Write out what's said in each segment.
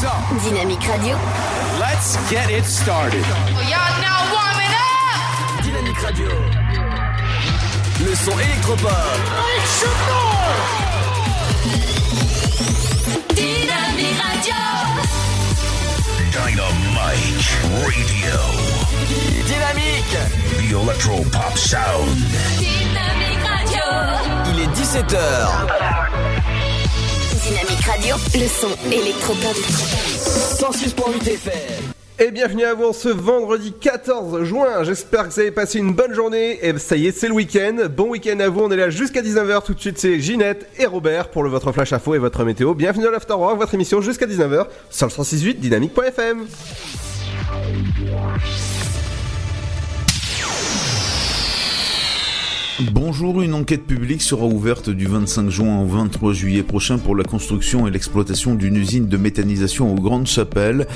Dynamique Radio. Let's get it started. Y'all now warming up. Dynamique Radio. Le son électropop. Dynamique Radio. Dynamite Radio. Dynamique. The Electro Pop Sound. Dynamique Radio. Il est 17h. Radio. Le son électropop. 106.8 FM. Et bienvenue à vous ce vendredi 14 juin. J'espère que vous avez passé une bonne journée. Et ça y est, c'est le week-end. Bon week-end à vous. On est là jusqu'à 19h. Tout de suite, c'est Ginette et Robert pour le votre flash info et votre météo. Bienvenue à l'Afterwork, votre émission jusqu'à 19h sur le 168 dynamique.fm. Bonjour, une enquête publique sera ouverte du 25 juin au 23 juillet prochain pour la construction et l'exploitation d'une usine de méthanisation aux Grandes Chapelles.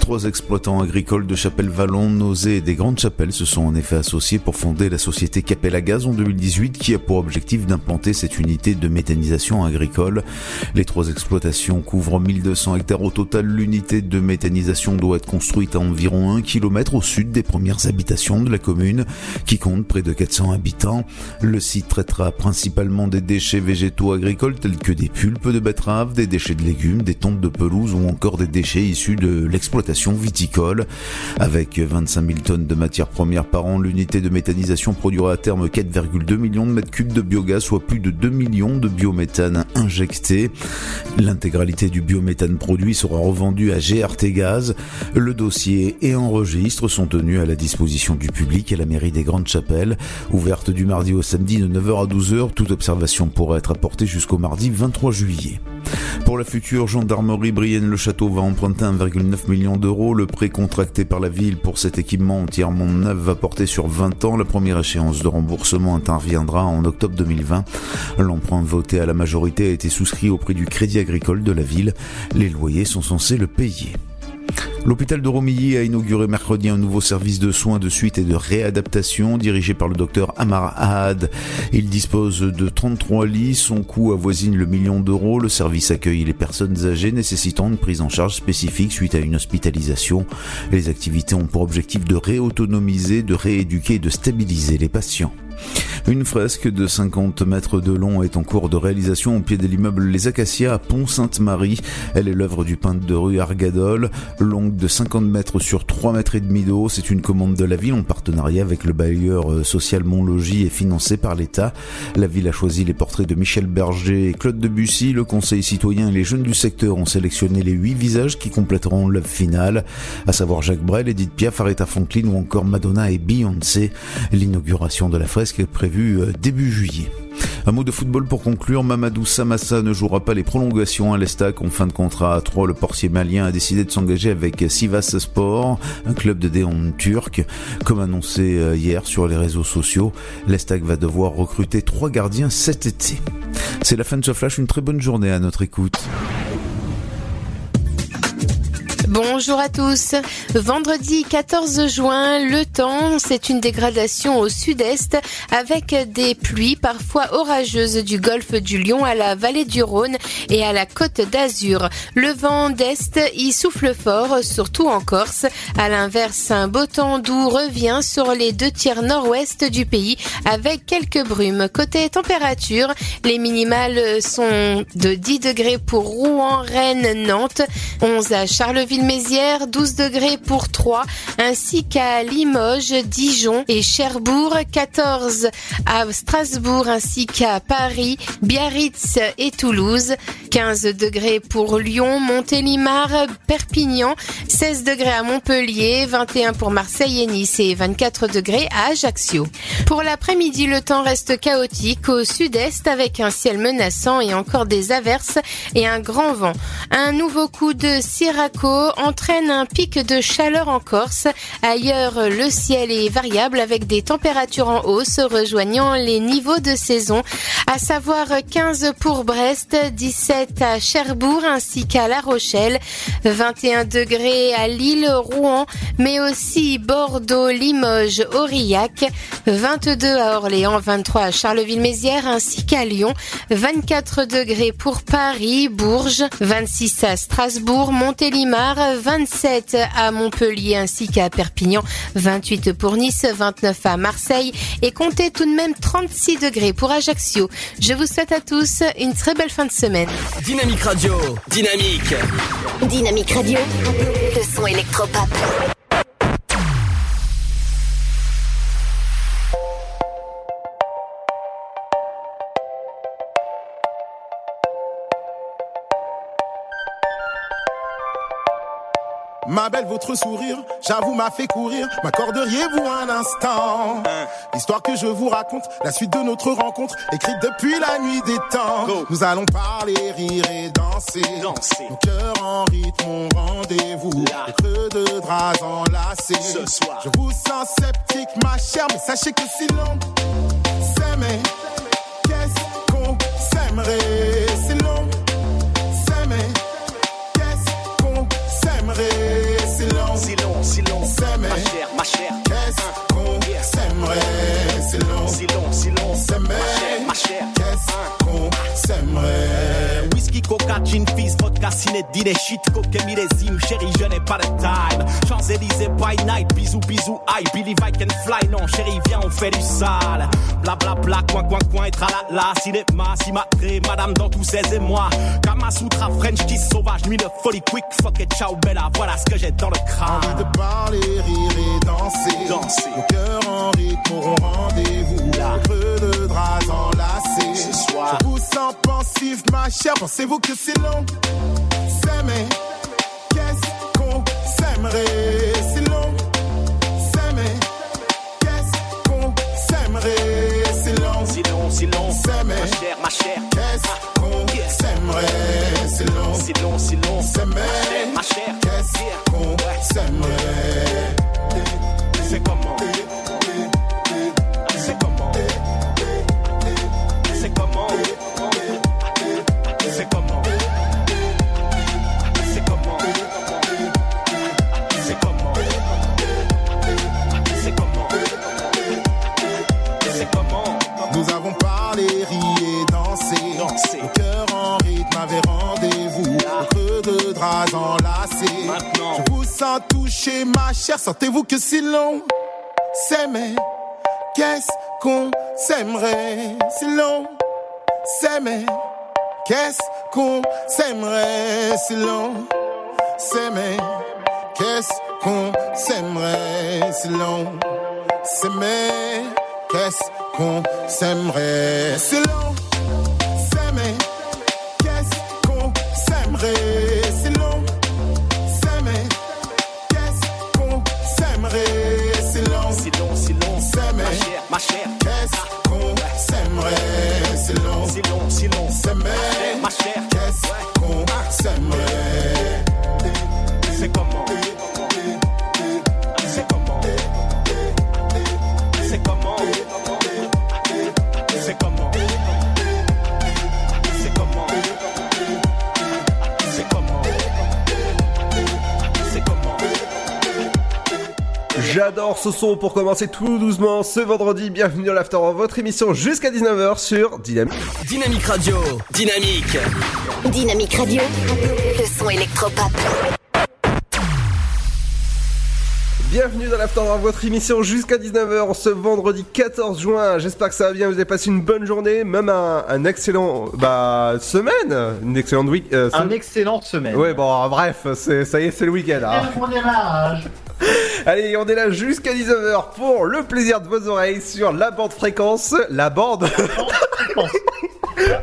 Trois exploitants agricoles de Chapelle-Vallon, Nausée et des Grandes Chapelles se sont en effet associés pour fonder la société Capella Gaz en 2018 qui a pour objectif d'implanter cette unité de méthanisation agricole. Les trois exploitations couvrent 1200 hectares au total. L'unité de méthanisation doit être construite à environ 1 km au sud des premières habitations de la commune qui compte près de 400 habitants. Le site traitera principalement des déchets végétaux agricoles tels que des pulpes de betteraves, des déchets de légumes, des tombes de pelouse ou encore des déchets issus de l'exploitation viticole. Avec 25 000 tonnes de matières premières par an, l'unité de méthanisation produira à terme 4,2 millions de mètres cubes de biogaz, soit plus de 2 millions de biométhane injectés. L'intégralité du biométhane produit sera revendue à GRT Gaz. Le dossier et enregistre sont tenus à la disposition du public à la mairie des Grandes Chapelles, ouverte du mardi au samedi de 9h à 12h. Toute observation pourra être apportée jusqu'au mardi 23 juillet. Pour la future gendarmerie Brienne-le-Château va emprunter 1,9 million d'euros. Le prêt contracté par la ville pour cet équipement entièrement neuf va porter sur 20 ans. La première échéance de remboursement interviendra en octobre 2020. L'emprunt voté à la majorité a été souscrit au prix du crédit agricole de la ville. Les loyers sont censés le payer. L'hôpital de Romilly a inauguré mercredi un nouveau service de soins de suite et de réadaptation dirigé par le docteur Amar Ahad. Il dispose de 33 lits, son coût avoisine le million d'euros. Le service accueille les personnes âgées nécessitant une prise en charge spécifique suite à une hospitalisation. Les activités ont pour objectif de réautonomiser, de rééduquer et de stabiliser les patients. Une fresque de 50 mètres de long est en cours de réalisation au pied de l'immeuble Les Acacias à Pont-Sainte-Marie. Elle est l'œuvre du peintre de rue Argadol, longue de 50 mètres sur 3 mètres et demi d'eau. C'est une commande de la ville en partenariat avec le bailleur euh, social Montlogis et financée par l'État. La ville a choisi les portraits de Michel Berger et Claude Debussy. Le conseil citoyen et les jeunes du secteur ont sélectionné les huit visages qui compléteront l'œuvre finale, à savoir Jacques Brel, Edith Piaf, Aretha Franklin ou encore Madonna et Beyoncé. L'inauguration de la fresque est prévue euh, début juillet. Un mot de football pour conclure, Mamadou Samassa ne jouera pas les prolongations à l'Estac en fin de contrat à 3. Le portier malien a décidé de s'engager avec Sivas Sport, un club de déon turc. Comme annoncé euh, hier sur les réseaux sociaux, l'Estac va devoir recruter trois gardiens cet été. C'est la fin de ce flash, une très bonne journée à notre écoute. Bonjour à tous. Vendredi 14 juin, le temps, c'est une dégradation au sud-est avec des pluies parfois orageuses du golfe du Lion à la vallée du Rhône et à la côte d'Azur. Le vent d'est y souffle fort, surtout en Corse. À l'inverse, un beau temps doux revient sur les deux tiers nord-ouest du pays avec quelques brumes. Côté température, les minimales sont de 10 degrés pour Rouen, Rennes, Nantes, 11 à Charleville-Mézières, 12 degrés pour Troyes, ainsi qu'à Limoges, Dijon et Cherbourg, 14 à Strasbourg ainsi qu'à Paris, Biarritz et Toulouse, 15 degrés pour Lyon, Montélimar, Perpignan, 16 degrés à Montpellier, 21 pour Marseille et Nice et 24 degrés à Ajaccio. Pour l'après-midi, le temps reste chaotique au sud-est avec un ciel menaçant et encore des averses et un grand vent. Un nouveau coup de Entraîne un pic de chaleur en Corse. Ailleurs, le ciel est variable avec des températures en hausse rejoignant les niveaux de saison, à savoir 15 pour Brest, 17 17 à Cherbourg ainsi qu'à La Rochelle, 21 degrés à Lille, Rouen, mais aussi Bordeaux, Limoges, Aurillac, 22 à Orléans, 23 à Charleville-Mézières ainsi qu'à Lyon, 24 degrés pour Paris, Bourges, 26 à Strasbourg, Montélimar, 27 à Montpellier ainsi qu'à Perpignan, 28 pour Nice, 29 à Marseille et comptez tout de même 36 degrés pour Ajaccio. Je vous souhaite à tous une très belle fin de semaine. Dynamique Radio. Dynamique. Dynamique Radio. Le son électropop. Ma belle, votre sourire, j'avoue, m'a fait courir. M'accorderiez-vous un instant? L'histoire que je vous raconte, la suite de notre rencontre, écrite depuis la nuit des temps. Nous allons parler, rire et danser. Mon cœur en rythme, mon rendez-vous. Les creux de draps enlacés. Ce soir. Je vous sens sceptique, ma chère, mais sachez que si l'on s'aimait, qu'est-ce qu'on s'aimerait? Si l'on s'aimait, qu'est-ce qu'on s'aimerait? Si l'on Si long, si long. Ma chère, ma chère. qu'est-ce qu'on s'aimerait Si l'on Si long, si long. Chère. qu'est-ce qu'on s'aimerait? Whisky, coca, gin, fizz, vodka, ciné, dîner, shit, coke, millésime, chérie, je n'ai pas de time. Champs-Élysées, by night, bisous, bisous, aïe, believe I can fly, non, chérie, viens, on fait du sale. Bla bla bla, coin, coin, coin, et tralala, cinéma, cimatré, madame dans tous ses émois. Kamasutra, French kiss sauvage, nuit de folie, quick, fuck et ciao, bella, voilà ce que j'ai dans le Envie crâne. de parler, rire et danser. Danser. Mon cœur en rythme, au rendez-vous. Là. Creux de draps enlacés. Ce soir. Je vous sens pensif, ma chère. Pensez-vous que c'est long? S'aimer, qu'est-ce qu'on s'aimerait? Si l'on s'aimait, qu'est-ce qu'on s'aimerait? Si l'on Si long, si long. s'aimait, Ma chère, ma chère. qu'est-ce qu'on s'aimerait? Si l'on Si long, si long. s'aimait, Ma chère. qu'est-ce qu'on s'aimerait? C'est comment Sens toucher, ma chère. Sentez-vous que si l'on s'aimait, qu'est-ce qu'on s'aimerait? Si l'on s'aimait, qu'est-ce qu'on s'aimerait? Si l'on s'aimait, qu'est-ce qu'on s'aimerait? Si l'on s'aimait, qu'est-ce qu'on s'aimerait? Si December. J'adore ce son pour commencer tout doucement ce vendredi. Bienvenue dans l'After, votre émission jusqu'à 19h sur Dynamique. Dynamique Radio. Dynamique. Dynamique Radio. Le son électropop. Bienvenue dans l'After, votre émission jusqu'à 19h ce vendredi 14 juin. J'espère que ça va bien, vous avez passé une bonne journée, même un, un excellent bah, semaine, une excellente week. euh, Un excellente semaine. Ouais, bon, bref, c'est, ça y est, c'est le week-end. hein. Allez, on est là jusqu'à 19h pour le plaisir de vos oreilles sur la bande fréquence. La bande.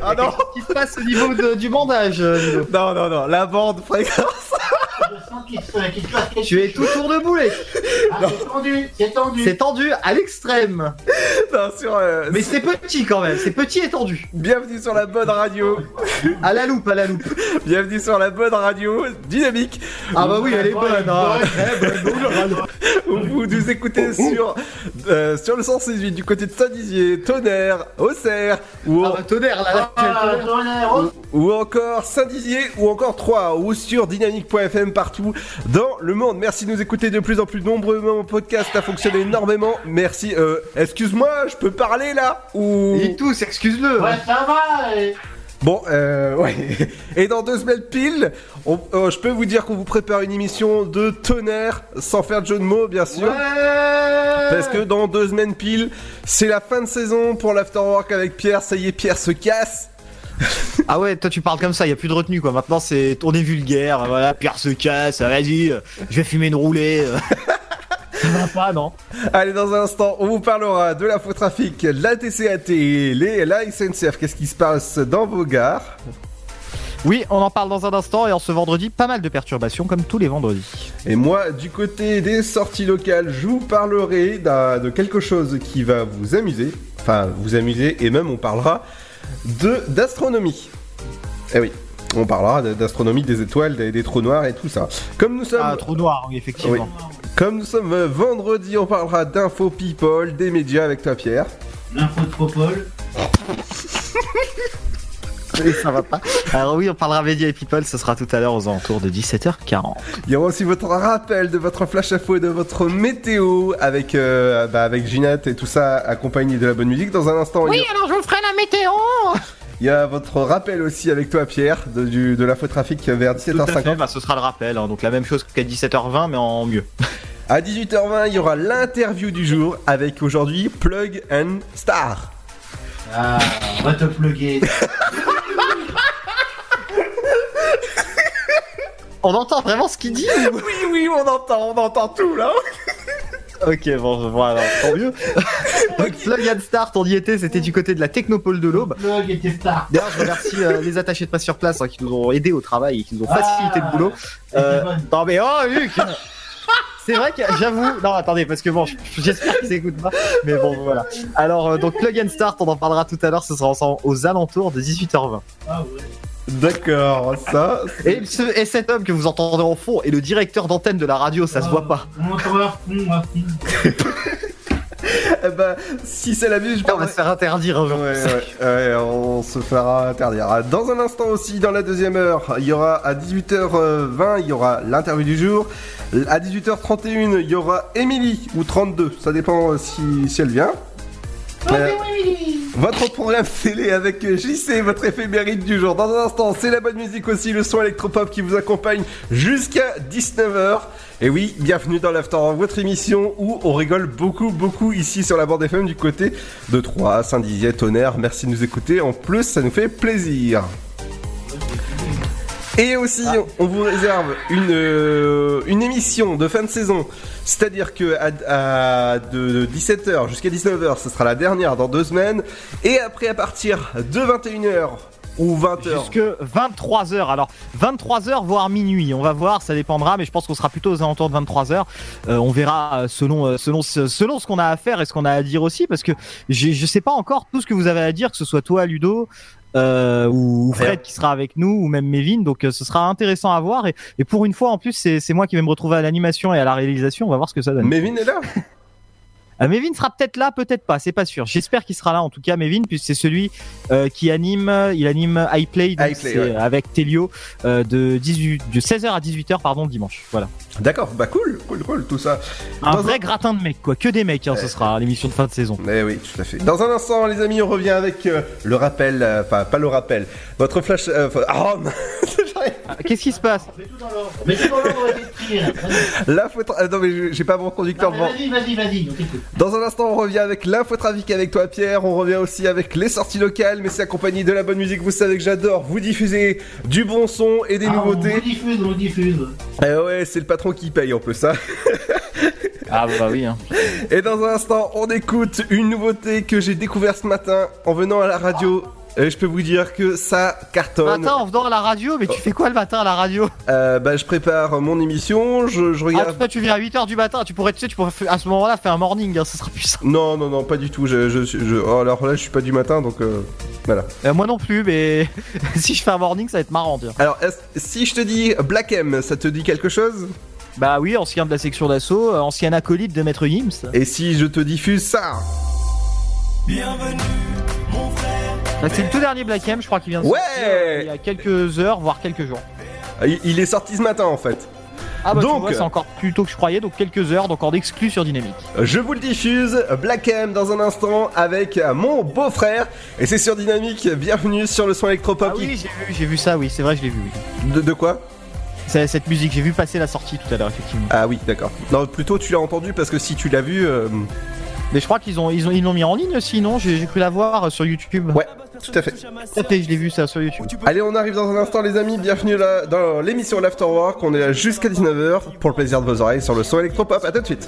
Ah non. Qu'est-ce qui se passe au niveau de- du bandage euh, Ludo Non, non, non, la bande fréquence Tu es tout tour de boulet. Ah, c'est tendu, c'est tendu. C'est tendu à l'extrême. Non, sur, euh, Mais c'est petit quand même. C'est petit et tendu. Bienvenue sur la bonne radio. À la loupe, à la loupe. Bienvenue sur la bonne radio dynamique. Ah bah oui, elle est bonne. Hein. Bonne. Vous nous écoutez sur, euh, sur le 168 du côté de Saint-Dizier, Tonnerre, Auxerre, ou, Ah bah tonnerre là. là. Ah, tonnerre, oh. ou encore Saint-Dizier, ou encore 3, ou sur dynamique.fm partout dans le monde. Merci de nous écouter de plus en plus nombreux. Mon podcast a fonctionné énormément. Merci. Euh, Excuse-moi, je peux parler là Ou... Il tousse, excuse-le. Ouais, ça va. et- Bon, euh, ouais. Et dans deux semaines pile, on- euh, je peux vous dire qu'on vous prépare une émission de tonnerre, sans faire de jeu de mots, bien sûr. Parce que dans deux semaines pile, c'est la fin de saison pour l'afterwork avec Pierre. Ça y est, Pierre se casse. Ah ouais, toi tu parles comme ça, y a plus de retenue quoi. Maintenant c'est tourné vulgaire, voilà, Pierre se casse, vas-y, euh, je vais fumer une roulée. euh. Ça va pas, non Allez, dans un instant, on vous parlera de l'infotrafic, la TCAT, les, la SNCF. Qu'est-ce qui se passe dans vos gares? Oui, on en parle dans un instant et en ce vendredi, pas mal de perturbations comme tous les vendredis. Et moi, du côté des sorties locales, je vous parlerai d'un- de quelque chose qui va vous amuser. Enfin, vous amuser, et même on parlera d'astronomie. Eh oui, on parlera de- d'astronomie, des étoiles, des, des trous noirs et tout ça. Comme nous sommes, Ah, trou noir, oui, effectivement. comme nous sommes euh, vendredi, on parlera d'info people, des médias avec toi Pierre. L'infotropole. Et ça va pas. Alors oui, on parlera Media et People, ce sera tout à l'heure aux alentours de 17h40. Il y aura aussi votre rappel de votre flash info et de votre météo avec, euh, bah, avec Ginette et tout ça accompagné de la bonne musique. Dans un instant, a- alors je vous ferai la météo il y a votre rappel aussi avec toi Pierre de, du, de l'infotrafic vers Tout à fait, 17h50. bah, ce sera le rappel, hein, donc la même chose qu'à 17h20 mais en mieux. À 18h20, il y aura l'interview du jour avec aujourd'hui Plug and Star. Ah, on va te plugger. On entend vraiment ce qu'il dit ou- Oui, oui, on entend, on entend tout là. Ok, bon, voilà, tant mieux. Donc, Plug and Start, on y était, c'était du côté de la Technopole de l'Aube. Plug et tes stars. D'ailleurs, je remercie euh, les attachés de presse sur place hein, qui nous ont aidés au travail et qui nous ont facilité le boulot. Euh, non mais oh Luc C'est vrai que j'avoue. Non attendez parce que bon, j'espère qu'ils écoutent pas. Mais bon voilà. Alors euh, donc Plug and Start, on en parlera tout à l'heure. Ce sera ensemble aux alentours de 18h20. Ah ouais. D'accord, ça. Et, ce, et cet homme que vous entendrez en fond est le directeur d'antenne de la radio. Ça se voit pas. On va à fond, à fond. Eh ben, si c'est la vie, je On va se faire interdire un jour. Ouais, ouais, ouais, on se fera interdire. Dans un instant aussi, dans la deuxième heure, il y aura à 18h20, il y aura l'interview du jour. À 18h31, il y aura Émilie ou 32, ça dépend euh, si, si elle vient. Euh, votre programme télé avec JC, votre éphéméride du jour. Dans un instant, c'est la bonne musique aussi, le son électropop qui vous accompagne jusqu'à 19h. Et oui, bienvenue dans l'After, votre émission où on rigole beaucoup, beaucoup ici sur la bande FM du côté de Troyes, Saint-Dizier, Tonnerre. Merci de nous écouter. En plus, ça nous fait plaisir. Et aussi, on vous réserve une, euh, une émission de fin de saison. C'est-à-dire que à, à de 17h jusqu'à 19h, ce sera la dernière dans deux semaines. Et après, à partir de 21h ou 20h. Jusque 23h. Alors 23h voire minuit. On va voir, ça dépendra, mais je pense qu'on sera plutôt aux alentours de 23h. Euh, on verra euh, selon euh, selon ce- selon ce qu'on a à faire et ce qu'on a à dire aussi, parce que je sais pas encore tout ce que vous avez à dire, que ce soit toi, Ludo. Euh, ou Fred qui sera avec nous ou même Mévin donc euh, ce sera intéressant à voir et, et pour une fois en plus c'est c'est moi qui vais me retrouver à l'animation et à la réalisation on va voir ce que ça donne Mévin est là? Euh, Mévin sera peut-être là, peut-être pas, c'est pas sûr. J'espère qu'il sera là en tout cas, Mévin, puisque c'est celui euh, qui anime, il anime iPlay, donc iPlay, c'est, ouais. euh, avec Telio euh, de 18, de 16h à 18h pardon dimanche. Voilà. D'accord, bah cool, cool, cool, tout ça. Un Dans vrai gratin de mecs quoi, que des mecs, hein, ce sera l'émission de fin de saison. Eh oui, tout à fait. Dans un instant, les amis, on revient avec euh, le rappel, euh, enfin pas le rappel, votre flash. euh, ah, non, j'arrive. Ah, Qu'est-ce qui se passe Mets tout dans l'ordre. Mets tout dans l'ordre. La faute. ah, non mais j'ai pas mon conducteur. Vas-y, vas-y, vas-y. Dans un instant, on revient avec l'infotrafic avec toi, Pierre. On revient aussi avec les sorties locales, mais c'est accompagné de la bonne musique. Vous savez que j'adore vous diffuser du bon son et des Ah, On nouveautés. diffuse, on diffuse. Eh ouais, c'est le patron qui paye en plus ça. Ah bah oui. Hein. Et dans un instant, on écoute une nouveauté que j'ai découvert ce matin en venant à la radio. Et je peux vous dire que ça cartonne. Matin, en venant à la radio, mais tu fais quoi le matin à la radio? Euh, bah, je prépare mon émission, je, je Ah, regarde. toi, tu viens à 8h du matin, tu pourrais, tu sais, tu pourrais à ce moment-là faire un morning, hein, ce sera plus simple. Non, non, non, pas du tout. Je, je, je- oh, alors là, je suis pas du matin, donc euh, voilà. Euh, moi non plus, mais si je fais un morning, ça va être marrant. Alors, si je te dis Black M, ça te dit quelque chose? Bah oui, ancien de la section d'assaut, euh, ancien acolyte de Maître Gims. Et si je te diffuse ça Bah, c'est le tout dernier Black M, je crois qu'il vient de Ouais sortir, euh, il y a quelques heures, voire quelques jours. il, il est sorti ce matin en fait. Ah bah Donc- c'est encore plus tôt que je croyais, donc quelques heures, donc en exclu sur Dynamique. Je vous le diffuse, Black M dans un instant avec mon beau-frère. Et c'est sur Dynamique, bienvenue sur le son électropop. Ah oui, j'ai vu, j'ai vu ça, oui, c'est vrai, je l'ai vu. oui. De, de quoi? Cette musique, j'ai vu passer la sortie tout à l'heure, effectivement. Ah oui, d'accord. Non, plutôt tu l'as entendu parce que si tu l'as vu. euh, Mais je crois qu'ils ont, ils ont, ils l'ont mis en ligne aussi, non? J'ai cru la voir sur YouTube. Ouais, tout à fait. Tout à fait, je l'ai vu ça sur YouTube. Allez, on arrive dans un instant, les amis. Bienvenue là dans l'émission L'Afterwork. On est là jusqu'à 19h pour le plaisir de vos oreilles sur le son électropop. À tout de suite.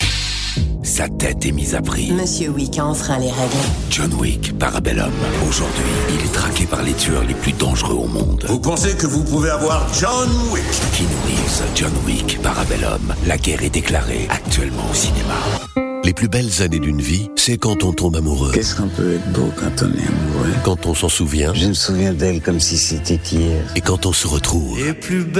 Sa tête est mise à prix. Monsieur Wick a enfreint les règles. John Wick, Parabellum. Aujourd'hui, il est traqué par les tueurs les plus dangereux au monde. Vous pensez que vous pouvez avoir John Wick? Keanu Reeves, John Wick, Parabellum. La guerre est déclarée actuellement au cinéma. Les plus belles années d'une vie, c'est quand on tombe amoureux. Qu'est-ce qu'on peut être beau quand on est amoureux? Quand on s'en souvient. Je me souviens d'elle comme si c'était hier. Et quand on se retrouve.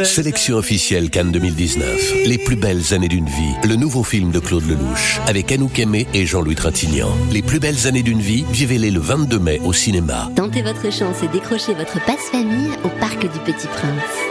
Sélection officielle Cannes 2019. Les plus belles années d'une vie. Le nouveau film de Claude Lelouch. Avec Anouk Aimé et Jean-Louis Trintignant. Les plus belles années d'une vie, vivez-les le 22 mai au cinéma. Tentez votre chance et décrochez votre passe-famille au Parc du Petit Prince.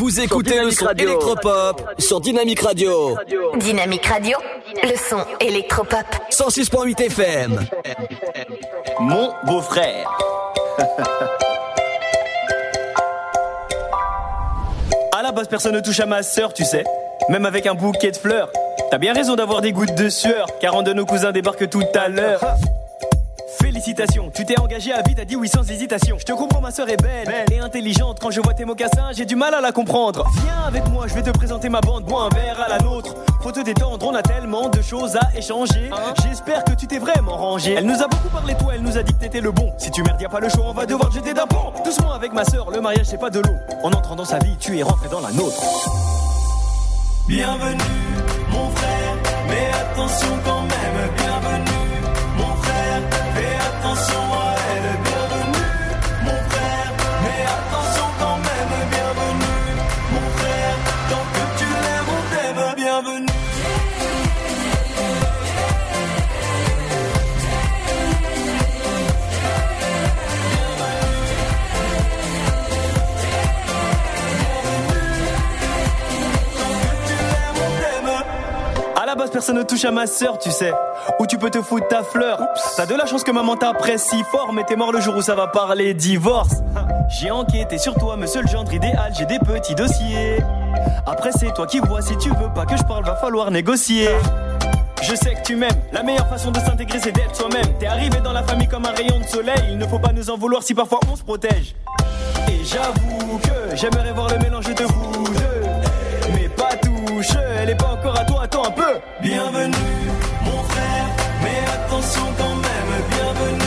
Vous écoutez le son électropop sur Dynamique Radio. Dynamique Radio, le son électropop. 106.8 FM. Mon beau-frère. à la base, personne ne touche à ma sœur, tu sais. Même avec un bouquet de fleurs. T'as bien raison d'avoir des gouttes de sueur, car un de nos cousins débarque tout à l'heure. Félicitations, tu t'es engagé à vie, t'as dit oui sans hésitation. Je te comprends, ma sœur est belle, et intelligente. Quand je vois tes mocassins, j'ai du mal à la comprendre. Viens avec moi, je vais te présenter ma bande, bois un verre à la nôtre. Faut te détendre, on a tellement de choses à échanger. J'espère que tu t'es vraiment rangé. Elle nous a beaucoup parlé, toi, elle nous a dit que t'étais le bon. Si tu merdes, y a pas le choix, on va devoir te jeter d'un pont. Doucement avec ma sœur, le mariage c'est pas de l'eau. En entrant dans sa vie, tu es rentré dans la nôtre. Bienvenue, mon frère, mais attention quand même, bienvenue, personne ne touche à ma sœur, tu sais. Où tu peux te foutre ta fleur. T'as de la chance que maman t'apprécie fort, mais t'es mort le jour où ça va parler divorce. J'ai enquêté sur toi, monsieur le gendre idéal, j'ai des petits dossiers. Après, c'est toi qui vois, si tu veux pas que je parle, va falloir négocier. Je sais que tu m'aimes. La meilleure façon de s'intégrer, c'est d'être soi-même. T'es arrivé dans la famille comme un rayon de soleil. Il ne faut pas nous en vouloir si parfois on se protège. Et j'avoue que j'aimerais voir le mélange de vous deux. Mais pas touche, elle est pas encore à toi, attends un peu. Bienvenue, attention quand même, bienvenue,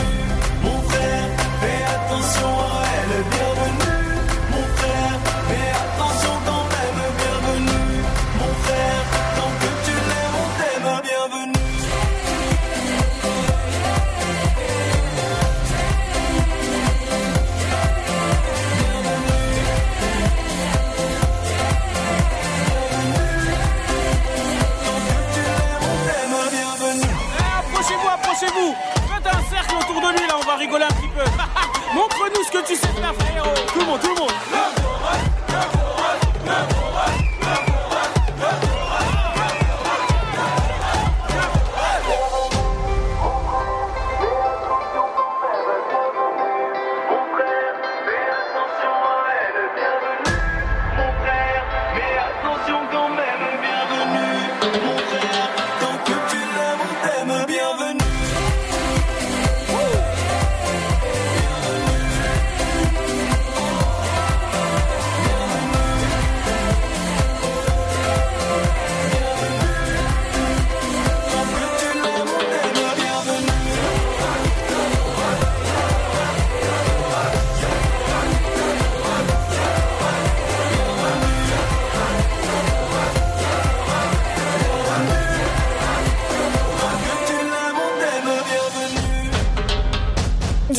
va rigoler un petit peu. Montre-nous ce que tu sais faire, frérot. Tout le monde, tout le monde.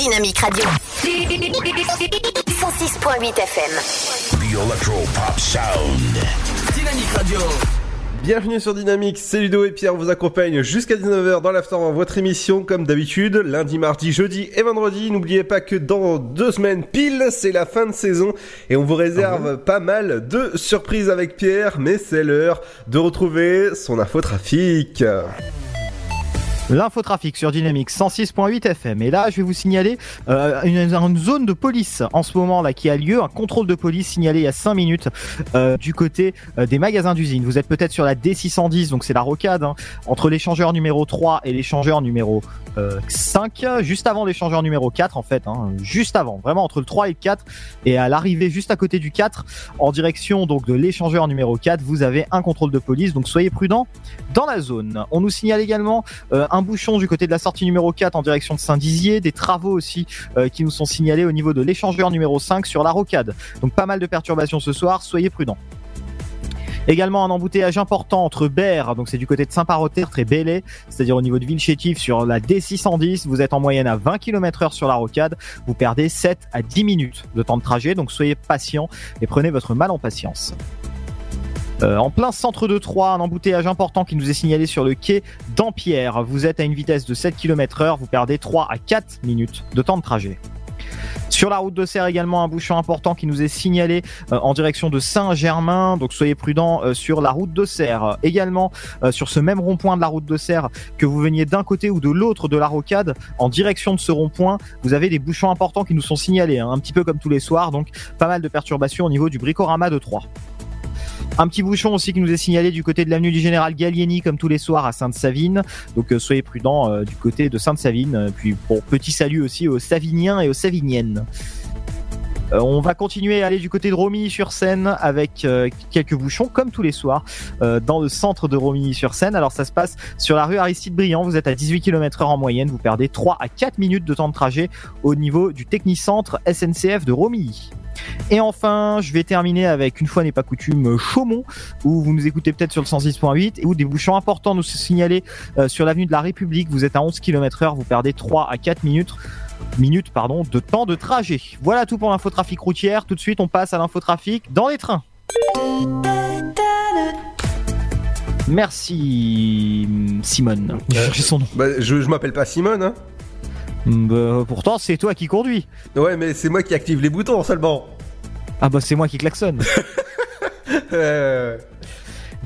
Dynamique Radio. 106.8 FM. The Electro Pop Sound. Dynamique Radio. Bienvenue sur Dynamique, c'est Ludo et Pierre vous accompagnent jusqu'à 19h dans l'After votre émission comme d'habitude, lundi, mardi, jeudi et vendredi. N'oubliez pas que dans deux semaines pile, c'est la fin de saison et on vous réserve pas mal de surprises avec Pierre, mais c'est l'heure de retrouver son infotrafic. L'infotrafic sur Dynamique 106.8 FM. Et là, je vais vous signaler euh, une, zone de police en ce moment là qui a lieu, un contrôle de police signalé il y a 5 minutes euh, du côté euh, des magasins d'usine. Vous êtes peut-être sur la D610, donc c'est la rocade hein, entre l'échangeur numéro 3 et l'échangeur numéro euh, 5, juste avant l'échangeur numéro 4 en fait, hein, juste avant, vraiment entre le 3 et le 4 et à l'arrivée juste à côté du 4 en direction donc de l'échangeur numéro 4, vous avez un contrôle de police, donc soyez prudents dans la zone. On nous signale également un bouchon du côté de la sortie numéro 4 en direction de Saint-Dizier, des travaux aussi euh, qui nous sont signalés au niveau de l'échangeur numéro 5 sur la rocade. Donc pas mal de perturbations ce soir, soyez prudents. Également un embouteillage important entre Berre, donc c'est du côté de Saint-Parottertre et Belley, c'est-à-dire au niveau de Villechétif sur la D610, vous êtes en moyenne à 20 km heure sur la rocade, vous perdez 7 à 10 minutes de temps de trajet, donc soyez patient et prenez votre mal en patience. Euh, en plein centre de Troyes, un embouteillage important qui nous est signalé sur le quai d'Ampierre. Vous êtes à une vitesse de 7 km heure, vous perdez 3 à 4 minutes de temps de trajet. Sur la route de Serre également un bouchon important qui nous est signalé euh, en direction de Saint-Germain, donc soyez prudents euh, sur la route de Serre. Également sur ce même rond-point de la route de Serre, que vous veniez d'un côté ou de l'autre de la rocade, en direction de ce rond-point, vous avez des bouchons importants qui nous sont signalés, hein, un petit peu comme tous les soirs, donc pas mal de perturbations au niveau du bricorama de Troyes. Un petit bouchon aussi qui nous est signalé du côté de l'avenue du Général Gallieni, comme tous les soirs à Sainte-Savine. Donc euh, soyez prudents euh, du côté de Sainte-Savine. Euh, Puis bon, petit salut aussi aux Saviniens et aux Saviniennes. On va continuer à aller du côté de Romilly-sur-Seine avec quelques bouchons, comme tous les soirs, dans le centre de Romilly-sur-Seine. Alors ça se passe sur la rue Aristide Briand. Vous êtes à 18 km heure en moyenne. Vous perdez 3 à 4 minutes de temps de trajet au niveau du Technicentre SNCF de Romilly. Et enfin, je vais terminer avec une fois n'est pas coutume Chaumont, où vous nous écoutez peut-être sur le 106.8 et où des bouchons importants nous sont signalés euh, sur l'avenue de la République. Vous êtes à 11 km heure, vous perdez 3 à 4 minutes minutes pardon, de temps de trajet. Voilà tout pour l'infotrafic routière. Tout de suite, on passe à l'infotrafic dans les trains. Merci Simone. J'ai cherché son nom. Bah, je je m'appelle pas Simone, hein. Bah, pourtant, c'est toi qui conduis. Ouais, mais c'est moi qui active les boutons seulement. Ah bah c'est moi qui klaxonne. Euh,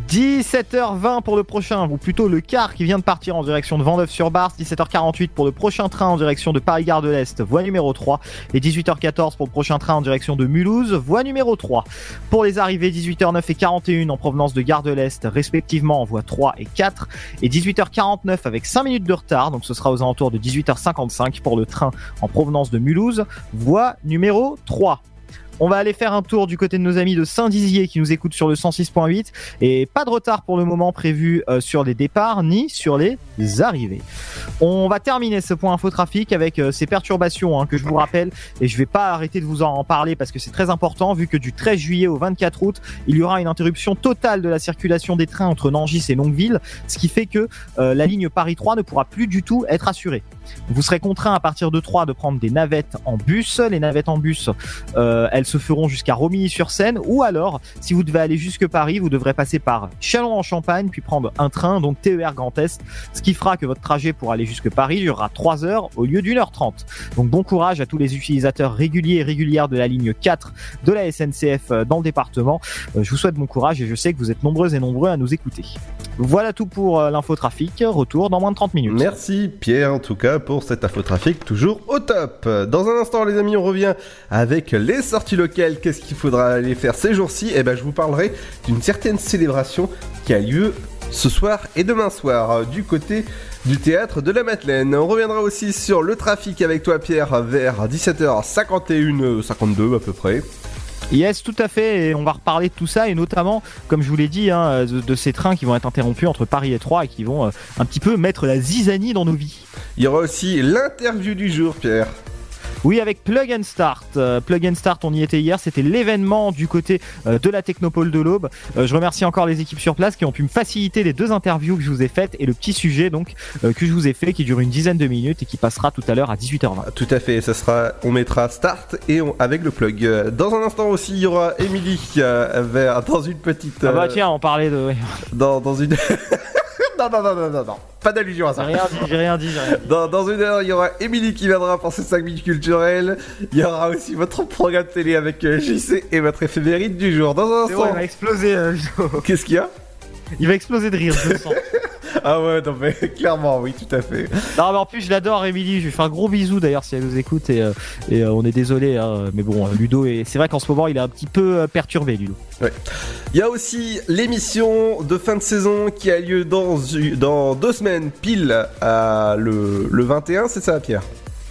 17h20 pour le prochain, ou plutôt le quart qui vient de partir en direction de Vendeuve-sur-Barse. 17h48 pour le prochain train en direction de Paris-Gare de l'Est, voie numéro 3. Et 18h14 pour le prochain train en direction de Mulhouse, voie numéro 3. Pour les arrivées, 18h09 et 41 en provenance de Gare de l'Est, respectivement en voie 3 et 4. Et 18h49 avec 5 minutes de retard, donc ce sera aux alentours de 18h55 pour le train en provenance de Mulhouse, voie numéro 3. On va aller faire un tour du côté de nos amis de Saint-Dizier qui nous écoutent sur le 106.8 et pas de retard pour le moment prévu euh, sur les départs ni sur les arrivées. On va terminer ce point infotrafic avec euh, ces perturbations hein, que je vous rappelle et je vais pas arrêter de vous en parler parce que c'est très important vu que du 13 juillet au 24 août, il y aura une interruption totale de la circulation des trains entre Nangis et Longueville, ce qui fait que euh, la ligne Paris 3 ne pourra plus du tout être assurée. Vous serez contraint à partir de 3 de prendre des navettes en bus. Les navettes en bus, euh, elles se feront jusqu'à Romilly-sur-Seine. Ou alors, si vous devez aller jusque Paris, vous devrez passer par Chalon-en-Champagne, puis prendre un train, donc TER Grand Est, ce qui fera que votre trajet pour aller jusque Paris durera 3 heures au lieu d'une heure 30. Donc bon courage à tous les utilisateurs réguliers et régulières de la ligne 4 de la SNCF euh, dans le département. Euh, je vous souhaite bon courage et je sais que vous êtes nombreux et nombreux à nous écouter. Voilà tout pour l'infotrafic. Retour dans moins de 30 minutes. Merci Pierre en tout cas pour cet infotrafic toujours au top. Dans un instant les amis on revient avec les sorties locales. Qu'est-ce qu'il faudra aller faire ces jours-ci? Eh ben je vous parlerai d'une certaine célébration qui a lieu ce soir et demain soir euh, du côté du théâtre de la Madeleine. On reviendra aussi sur le trafic avec toi Pierre vers 17h51 52 à peu près. Yes, tout à fait. Et on va reparler de tout ça et notamment, comme je vous l'ai dit, hein, de, ces trains qui vont être interrompus entre Paris et Troyes et qui vont euh, un petit peu mettre la zizanie dans nos vies. Il y aura aussi l'interview du jour Pierre. Oui, avec Plug and Start. Euh, Plug and Start, on y était hier. C'était l'événement du côté euh, de la Technopole de l'Aube. Euh, je remercie encore les équipes sur place qui ont pu me faciliter les deux interviews que je vous ai faites et le petit sujet donc que je vous ai fait qui dure une dizaine de minutes et qui passera tout à l'heure à 18h20. Tout à fait, ça sera, on mettra Start et on- avec le plug. Dans un instant aussi, il y aura Émilie vers dans une petite. Ah bah tiens, on parlait de. dans, dans une. non, non, non, non, non, non, pas d'allusion à J'ai ça. rien dit, j'ai rien dit, j'ai rien dit. Dans, dans une heure, il y aura Émilie qui viendra pour ses 5 minutes culturelles. Il y aura aussi votre programme télé avec euh, JC et votre éphémérite du jour. Dans un instant. il va exploser. euh, Qu'est-ce qu'il y a? Il va exploser de rire, je le sens. Ah ouais, non mais clairement, oui, tout à fait. Non, mais en plus, je l'adore, Émilie. Je lui fais un gros bisou d'ailleurs si elle nous écoute. Et, euh, et, euh, on est désolé, hein, mais bon, euh, Ludo, est... c'est vrai qu'en ce moment, il est un petit peu perturbé, Ludo. Ouais. Il y a aussi l'émission de fin de saison qui a lieu dans, dans deux semaines pile à le, le 21, c'est ça Pierre?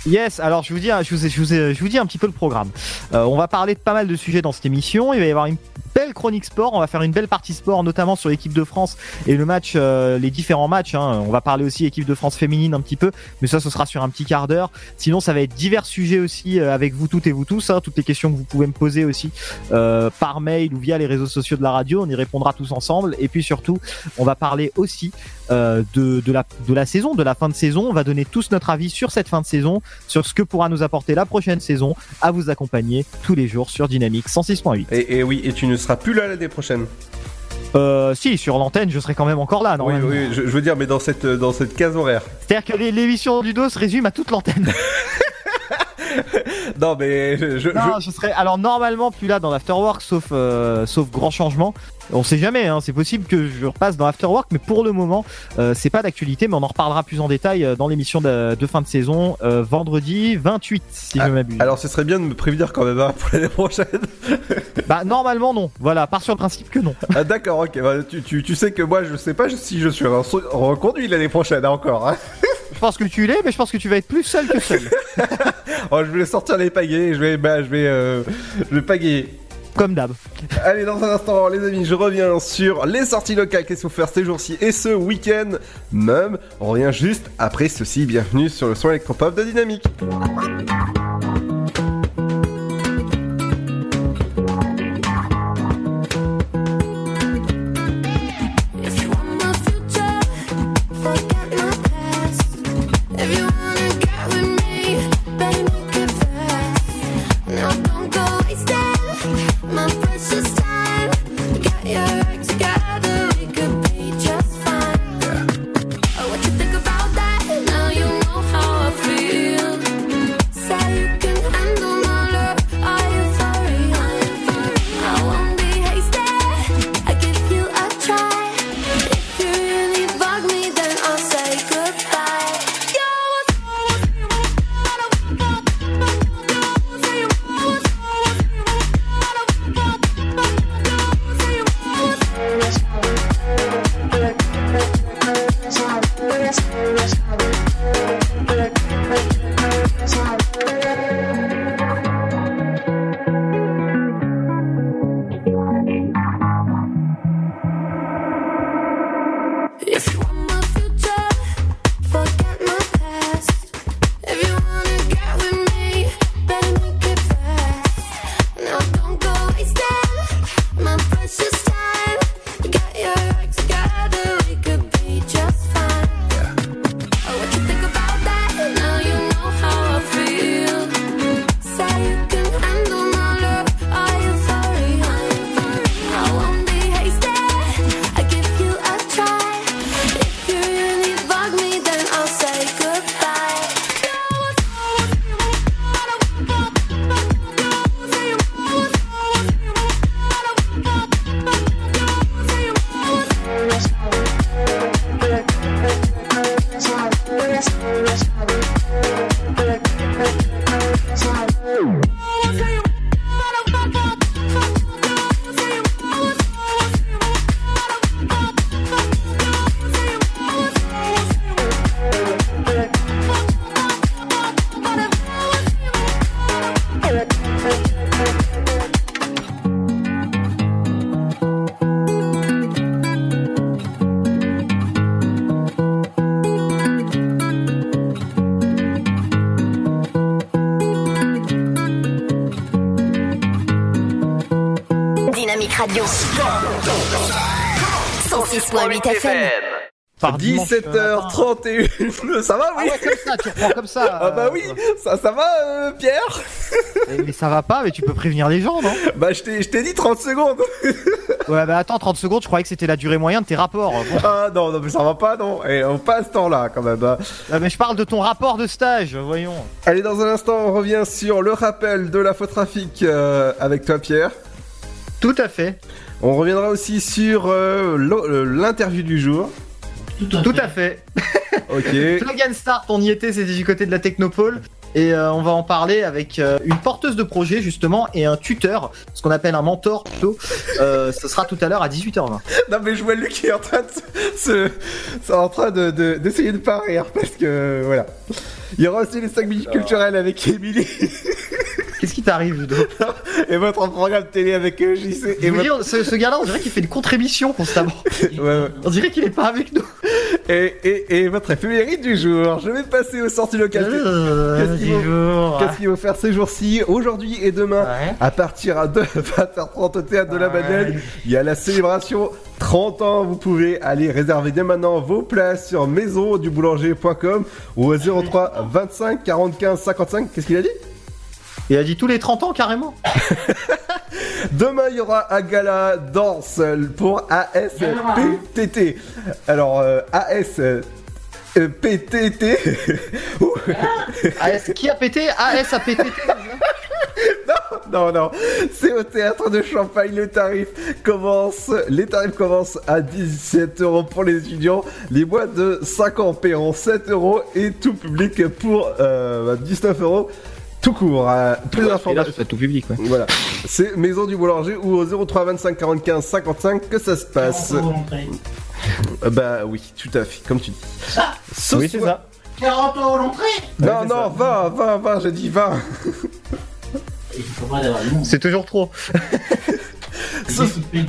Yes, alors je vous dis, je vous, je vous, dis un petit peu le programme. Euh, on va parler de pas mal de sujets dans cette émission. Il va y avoir une belle chronique sport. On va faire une belle partie sport, notamment sur l'équipe de France et le match, euh, les différents matchs. hein. On va parler aussi équipe de France féminine un petit peu, mais ça, ce sera sur un petit quart d'heure. Sinon, ça va être divers sujets aussi euh, avec vous toutes et vous tous. hein. toutes les questions que vous pouvez me poser aussi par mail ou via les réseaux sociaux de la radio. On y répondra tous ensemble. Et puis surtout, on va parler aussi de, de, la, de la saison, de la fin de saison. On va donner tous notre avis sur cette fin de saison, sur ce que pourra nous apporter la prochaine saison, à vous accompagner tous les jours sur Dynamique 106.8. et, et oui, et tu ne seras plus là l'année prochaine. Euh, si, sur l'antenne, je serai quand même encore là, Oui, je, je veux dire, mais dans cette, dans cette case horaire. C'est-à-dire que l'émission du dos se résume à toute l'antenne. Non, mais je, je- non, je serai alors normalement plus là dans l'afterwork, sauf euh, sauf grand changement. On sait jamais, hein, c'est possible que je repasse dans l'afterwork, mais pour le moment, euh, c'est pas d'actualité, mais on en reparlera plus en détail euh, dans l'émission de, de fin de saison, euh, vendredi 28, si je m'abuse. je- alors ce serait bien de me prévenir quand même hein, pour l'année prochaine. Bah normalement non, voilà, part sur le principe que non. ah, D'accord, ok, bah, tu, tu, tu sais que moi je sais pas si je suis re- reconduit l'année prochaine encore. Hein. Je pense que tu l'es, mais je pense que tu vas être plus seul que seul. Oh, je vais sortir les pagaies, je vais, bah, je vais, euh, je vais pagayer. Comme d'hab. Allez, dans un instant, les amis, je reviens sur les sorties locales. Qu'il faut faire ces jours-ci et ce week-end même On revient juste après ceci. Bienvenue sur le son électropop de Dynamique. Par dimanche 17h31. Ça va, oui Ah ouais, comme ça, tu reprends comme ça. Ah bah oui, ça, ça va, euh, Pierre? Euh, Mais ça va pas, mais tu peux prévenir les gens, non? Bah je t'ai dit 30 secondes Ouais, bah attends, 30 secondes, je croyais que c'était la durée moyenne de tes rapports. Bon. Ah non, non, mais ça va pas, non Et on passe ce temps-là, quand même. hein. Ah, mais je parle de ton rapport de stage, voyons. Allez, dans un instant, on revient sur le rappel de l'infotrafic euh, avec toi, Pierre. Tout à fait. On reviendra aussi sur euh, euh, l'interview du jour. Tout à fait. Ok. Slogan Start, on y était, c'était du côté de la Technopole. Et euh, on va en parler avec euh, une porteuse de projet justement et un tuteur, ce qu'on appelle un mentor plutôt. Euh, ce sera tout à l'heure à 18h20. Non mais je vois Luc qui est en train de se, se- en train de de- d'essayer de, pas rire parce que voilà. Il y aura aussi les 5 minutes culturelles avec Émilie Qu'est-ce qui t'arrive, Ludo et votre programme télé avec euh, JC Je et votre... ce, ce gars-là, on dirait qu'il fait une contre-émission constamment. Ouais, ouais. On dirait qu'il est pas avec nous. Et, et, et votre éphéméride du jour. Je vais passer aux sorties locales. Euh, Qu'est-ce qu'il faut faire ces jours-ci Aujourd'hui et demain, Ouais. à partir de 20h30 au théâtre de la Madeleine, il y a la célébration 30 ans. Vous pouvez aller réserver dès maintenant vos places sur maisonduboulanger.com ou au 03 25 45 55. Qu'est-ce qu'il a dit? Il a dit tous les 30 ans carrément. Demain, il y aura un gala danse pour ASPTT. Alors, euh, AS. euh, PTT. AS, qui a pété? AS a pété. Non, non, c'est au théâtre de Champagne. Le tarif commence, les tarifs commencent à 17 euros pour les étudiants. Les moins de 5 ans paieront 7 euros et tout public pour euh, 19 euros. Tout court. euh, plus d'informations. c'est tout public, ouais. Voilà. C'est Maison du Boulanger ou au 03 25 45 55 que ça se passe. Euh, Bah oui, tout à fait, comme tu dis. Ce Oui, c'est soir- ça. 40 euros l'entrée Non, non, 20, 20, 20, j'ai dit 20. Il faut pas d'avoir du monde. C'est toujours trop.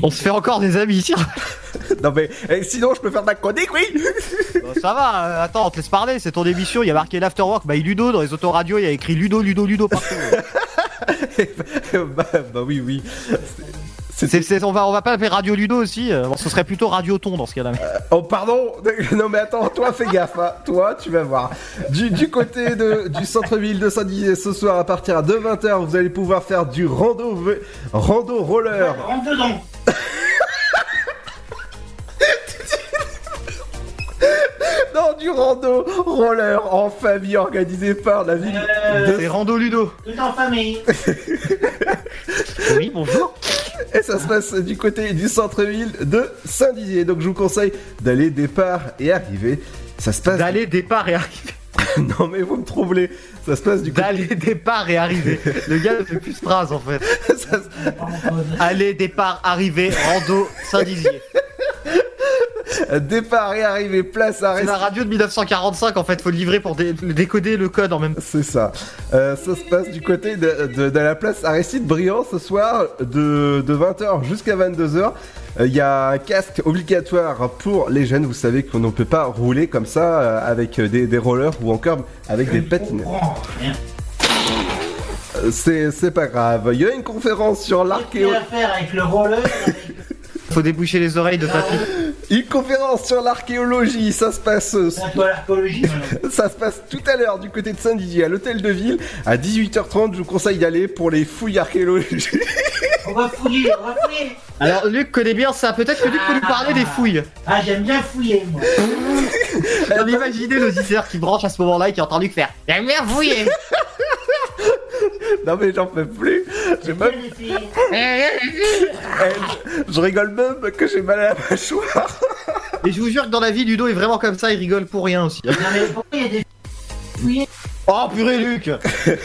On se fait encore des amis ici. Non mais eh, sinon je peux faire de la chronique, oui Bon, ça va, euh, attends, on te laisse parler, c'est ton émission, il y a marqué l'afterwork by Ludo, dans les autoradios il y a écrit Ludo, Ludo, Ludo partout. bah, bah oui, oui. C'est- c'est- on, va, on va pas l'appeler Radio Ludo aussi, euh, bon, ce serait plutôt Radioton dans ce cas-là. mais- Oh pardon Non mais attends, toi fais gaffe, hein. toi tu vas voir. Du, du côté de, du centre-ville de Saint-Dizier, ce soir à partir de 20h, vous allez pouvoir faire du rando, v- rando roller. Rentre dedans Non, du rando roller en famille organisé par la ville de... C'est Rando Ludo. Tout en famille Oui, bonjour. Et ça se passe du côté du centre-ville de Saint-Dizier. Donc je vous conseille d'aller départ et arriver. Ça se passe... D'aller, départ et arriver. non mais vous me troublez. Ça se passe du côté... D'aller, départ et arriver. Le gars ne fait plus de phrase en fait. ça se- Aller, départ, arriver, Rando, Saint-Dizier. Départ et arrivée, place à C'est la radio de 1945 en fait, faut le livrer pour dé- décoder le code en même temps. C'est ça. Euh, ça se passe du côté de, de- de la place Aristide Briand ce soir de, de 20h jusqu'à 22h. Euh, Il y a un casque obligatoire pour les jeunes. Vous savez qu'on ne peut pas rouler comme ça euh, avec des, des rollers ou encore avec des patines. C'est pas grave. Il y a une conférence sur Qu'est-ce l'archéo... qu'il a à faire avec le roller? Faut déboucher les oreilles de papy. Une conférence sur l'archéologie. Ça se passe. Ça se passe tout à l'heure du côté de Saint-Didier à l'hôtel de ville à 18h30. Je vous conseille d'aller pour les fouilles archéologiques. On va fouiller, on va fouiller Alors Luc connaît bien ça, peut-être que Luc peut nous parler des fouilles. Ah, j'aime bien fouiller, moi On imaginez l'auditeur qui branche à ce moment-là et qui entend Luc faire J'aime bien fouiller non mais j'en peux plus. J'ai même... Eh, je, rigole même que j'ai mal à la mâchoire. Et je vous jure que dans la vie, Ludo est vraiment comme ça, il rigole pour rien aussi. Non, mais pourquoi il y a des fouillés Oh purée Luc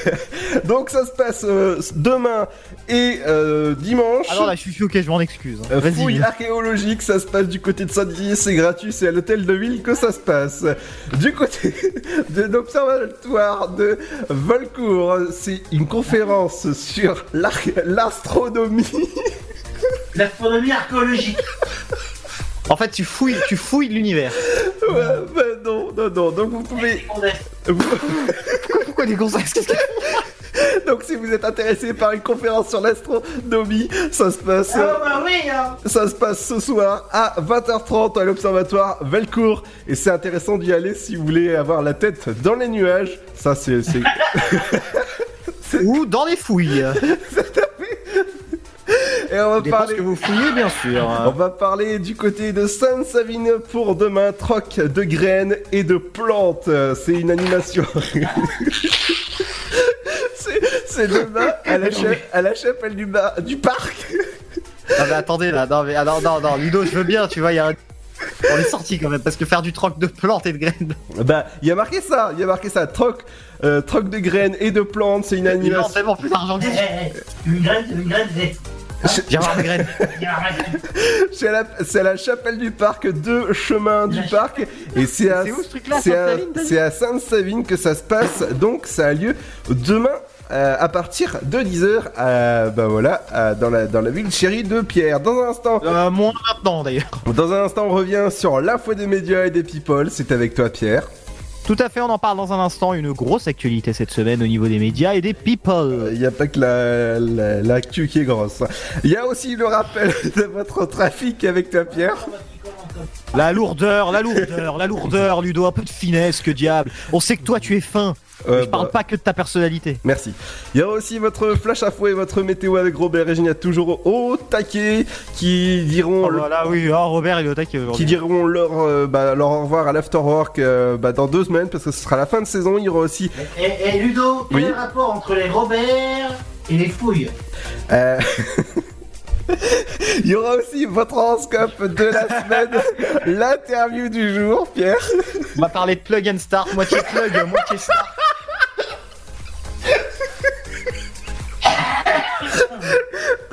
Donc ça se passe euh, demain et euh, dimanche. Alors là, je suis choqué, je m'en excuse. Euh, Vas-y. fouille archéologique, ça se passe du côté de Saint-Dizier, c'est gratuit, c'est à l'hôtel de ville que ça se passe. Du côté de l'observatoire de Volcourt, c'est une conférence sur l'astronomie. L'astronomie archéologique En fait, tu fouilles, tu fouilles l'univers. Ouais, bah non, non, non, donc vous pouvez... Pourquoi des gonzesses Qu'est-ce que- Donc si vous êtes intéressé par une conférence sur l'astronomie, ça se passe. Ah bah oui, hein. Ça se passe ce soir à 20h30 à l'Observatoire Velcourt. Et c'est intéressant d'y aller si vous voulez avoir la tête dans les nuages. Ça, c'est. c'est- Ou dans les fouilles. Et on va parler. ce que vous fouillez, bien sûr. On va parler du côté de Sainte-Savine pour demain, troc de graines et de plantes. C'est une animation. C'est- C'est demain à la, cha- à la chapelle du, bar- du parc. Non mais attendez là, non mais ah, non, non, non, Ludo, je veux bien, tu vois, il y a un... On est sorti quand même, parce que faire du troc de plantes et de graines. Bah, il y a marqué ça, il y a marqué ça, troc, euh, troc de graines et de plantes, c'est une Il animation. tellement plus d'argent que Eh, eh, eh, Une graine, une graine, c'est. C'est à, la, c'est à la chapelle du parc, deux chemins du parc, et c'est à, C'est où, ce truc-là, c'est à, Sainte-Savine, t'as dit c'est à Sainte-Savine que ça se passe, donc ça a lieu demain. euh, à partir de 10h, bah voilà, euh, dans, la, dans la ville chérie de Pierre. Dans un instant, Euh, moins maintenant d'ailleurs. dans un instant, on revient sur l'info des médias et des people. C'est avec toi, Pierre. Tout à fait, on en parle dans un instant. Une grosse actualité cette semaine au niveau des médias et des people. Il n'y a pas que la, la, l'actu qui est grosse. Il y a aussi le rappel de votre trafic avec toi, Pierre. La lourdeur, la lourdeur, la lourdeur, Ludo, un peu de finesse, que diable. On sait que toi tu es fin. Euh, je parle bah. pas que de ta personnalité. Merci. Il y a aussi votre flash à fouet et votre météo avec Robert et Génia toujours au taquet qui diront Oh le- là là, oui, oh, Robert il est au taquet qui diront leur, euh, bah, leur au revoir à l'afterwork euh, bah, dans deux semaines parce que ce sera la fin de saison. Il y aura aussi Et, et Ludo, quel Oui. est le rapport entre les Robert et les fouilles Euh, Il y aura aussi votre horoscope de la semaine, l'interview du jour, Pierre. On va parler de plug and start, moitié plug, moitié start.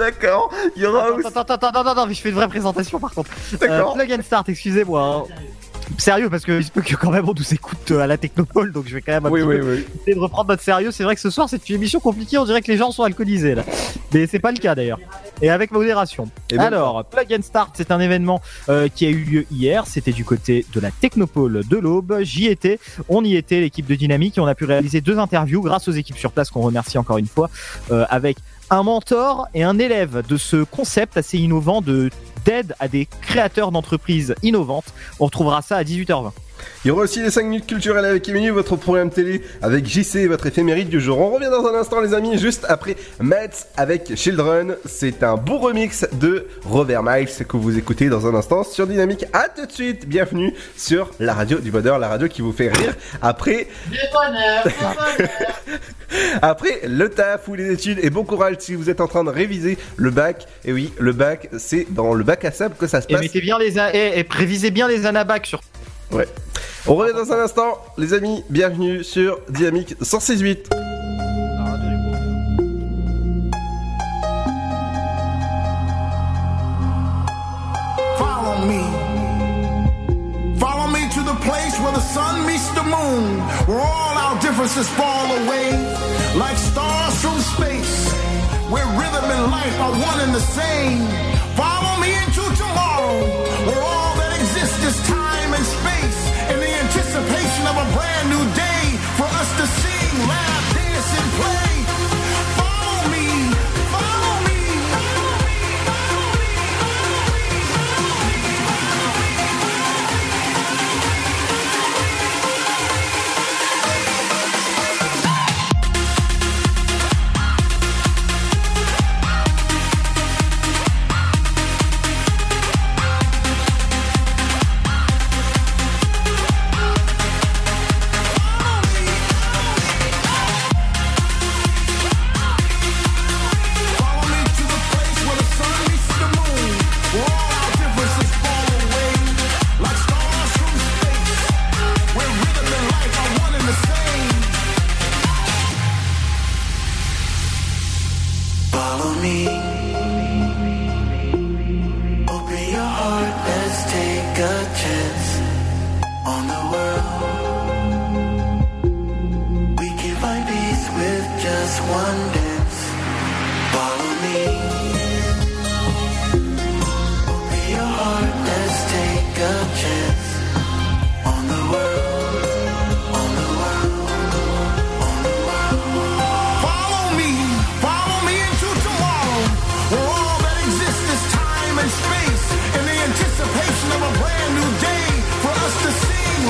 D'accord. Il y aura aussi. Attends, attends, attends, attends, attends, mais je fais une vraie présentation par contre. D'accord. Euh, plug and start, excusez-moi. hein. Sérieux, parce que il se peut que quand même on nous écoute euh, à la Technopole, donc je vais quand même un Oui, petit oui, peu oui. essayer de reprendre notre sérieux. C'est vrai que ce soir c'est une émission compliquée, on dirait que les gens sont alcoolisés là. Mais c'est pas le cas d'ailleurs. Et avec modération. Et ben- Alors, Plug and Start, c'est un événement euh, qui a eu lieu hier. C'était du côté de la Technopole de l'Aube. J'y étais. On y était, l'équipe de Dynamique, et on a pu réaliser deux interviews grâce aux équipes sur place qu'on remercie encore une fois, euh, avec un mentor et un élève de ce concept assez innovant de d'aide à des créateurs d'entreprises innovantes. On retrouvera ça à 18h20. Il y aura aussi les 5 minutes culturelles avec Emily, votre programme télé avec JC et votre éphéméride du jour. On revient dans un instant, les amis, juste après Mets avec Children. C'est un beau remix de Robert Miles que vous écoutez dans un instant sur Dynamique. À tout de suite, bienvenue sur la radio du bonheur, la radio qui vous fait rire après Du bonheur. Après le taf ou les études et bon courage si vous êtes en train de réviser le bac. Et oui, le bac, c'est dans le bac à sable que ça se Et passe. mettez bien les a- et, et prévisez bien les anabacs sur. Ouais. On revient dans un instant, les amis. Bienvenue sur Dynamique 168. Follow me. Follow me to the place where the sun meets the moon, where all our differences fall away like stars from space, where rhythm and life are one and the same. Follow me into tomorrow, where all that exists is time brand new day for us to sing, laugh,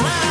my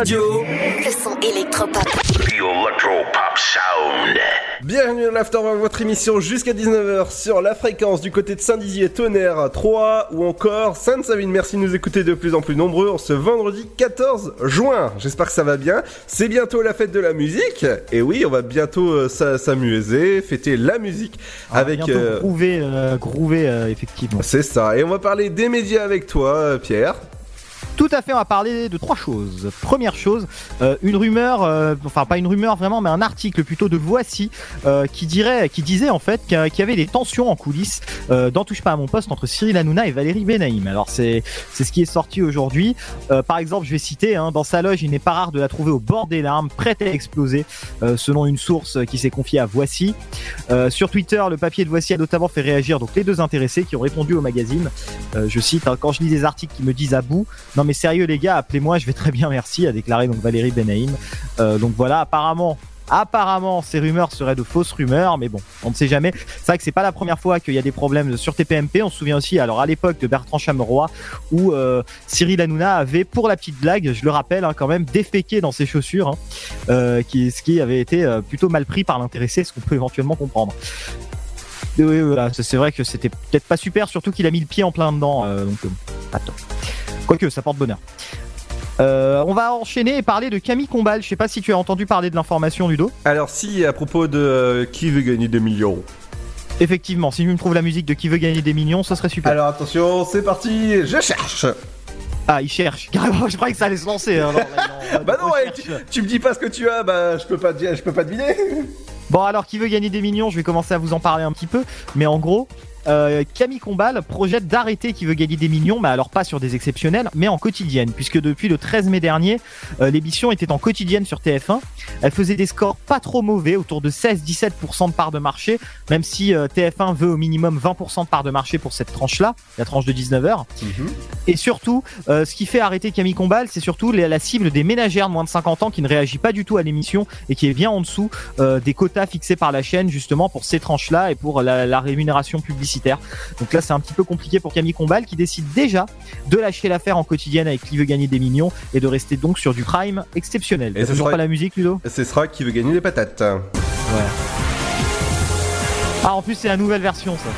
Radio. Le son électropop. The Electropop Sound. Bienvenue dans l'After votre émission jusqu'à 19h sur la fréquence du côté de Saint-Dizier, Tonnerre, 3 ou encore Sainte-Savine. Merci de nous écouter de plus en plus nombreux en ce vendredi 14 juin. J'espère que ça va bien. C'est bientôt la fête de la musique. Et oui, on va bientôt euh, s'a- s'amuser, fêter la musique avec... Bientôt euh, groover, euh, groover, euh, effectivement. C'est ça. Et on va parler des médias avec toi, Pierre. Tout à fait, on va parler de trois choses. Première chose, euh, une rumeur, euh, enfin pas une rumeur vraiment, mais un article plutôt de Voici euh, qui dirait, qui disait en fait qu'il y avait des tensions en coulisses dans Touche pas à mon poste entre Cyril Hanouna et Valérie Benaïm. Alors c'est c'est ce qui est sorti aujourd'hui. Par exemple, je vais citer, hein, dans sa loge, il n'est pas rare de la trouver au bord des larmes, prête à exploser, selon une source qui s'est confiée à Voici. Sur Twitter, le papier de Voici a notamment fait réagir donc les deux intéressés qui ont répondu au magazine. Je cite, hein, quand je lis des articles qui me disent à bout, mais sérieux les gars, appelez-moi, je vais très bien, merci, a déclaré donc Valérie Benaïm. Euh, donc voilà, apparemment. Apparemment, ces rumeurs seraient de fausses rumeurs, mais bon, on ne sait jamais. C'est vrai que c'est pas la première fois qu'il y a des problèmes sur TPMP. On se souvient aussi, alors à l'époque de Bertrand Chameroy, où euh, Cyril Hanouna avait, pour la petite blague, je le rappelle hein, quand même, déféqué dans ses chaussures, hein, euh, ce qui avait été plutôt mal pris par l'intéressé, ce qu'on peut éventuellement comprendre. Oui, c'est vrai que c'était peut-être pas super, surtout qu'il a mis le pied en plein dedans, donc pas top. Quoique, ça porte bonheur. Euh, on va enchaîner et parler de Camille Combal. Je sais pas si tu as entendu parler de l'information, Ludo. Alors si, à propos de euh, qui veut gagner des millions? Effectivement, si tu me trouves la musique de Qui veut gagner des millions, ce serait super. Alors attention, c'est parti, je cherche Ah, il cherche. Carrément, je croyais que ça allait se lancer. hein. Non, mais non, Bah non, ouais, tu, tu me dis pas ce que tu as, bah je peux pas je peux pas deviner Bon, alors, qui veut gagner des millions Je vais commencer à vous en parler un petit peu. Mais en gros, euh, Camille Combal projette d'arrêter qui veut gagner des millions, mais alors pas sur des exceptionnels, mais en quotidienne, puisque depuis le 13 mai dernier, euh, l'émission était en quotidienne sur TF1. Elle faisait des scores pas trop mauvais, autour de 16-17% de part de marché, même si euh, TF1 veut au minimum 20% de part de marché pour cette tranche-là, la tranche de 19h. Et surtout, ce qui fait arrêter Camille Combal, c'est surtout la, la cible des ménagères de moins de 50 ans qui ne réagit pas du tout à l'émission et qui est bien en dessous des quotas fixés par la chaîne justement pour ces tranches-là et pour la, la rémunération publicitaire. Donc là, c'est un petit peu compliqué pour Camille Combal qui décide déjà de lâcher l'affaire en quotidienne avec qui veut gagner des millions et de rester donc sur du prime exceptionnel. Et ce toujours sera- pas la musique, Ludo? Ce sera qui veut gagner des patates. Ouais. Ah, en plus, c'est la nouvelle version, ça.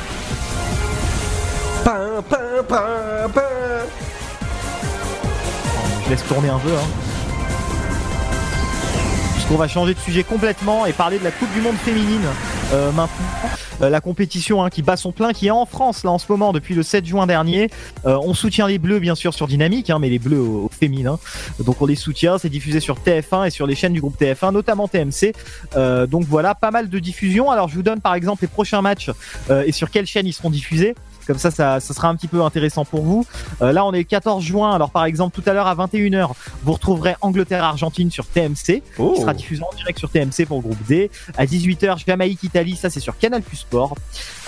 Pain, pain, pain, pain. Je laisse tourner un peu. Hein. Puisqu'on va changer de sujet complètement et parler de la Coupe du Monde féminine euh, maintenant. Euh, la compétition hein, qui bat son plein, qui est en France là en ce moment depuis le 7 juin dernier. Euh, on soutient les Bleus bien sûr sur Dynamique, hein, mais les Bleus au, féminin. Donc on les soutient. C'est diffusé sur TF1 et sur les chaînes du groupe TF1, notamment TMC. Donc voilà, pas mal de diffusions. Alors je vous donne par exemple les prochains matchs et sur quelle chaîne ils seront diffusés. Comme ça, ça, ça sera un petit peu intéressant pour vous. Euh, là, on est le 14 juin. Alors, par exemple, tout à l'heure à 21h, vous retrouverez Angleterre-Argentine sur TMC, Oh. qui sera diffusé en direct sur TMC pour le groupe D. À 18h, Jamaïque-Italie, ça c'est sur Canal Plus Sport.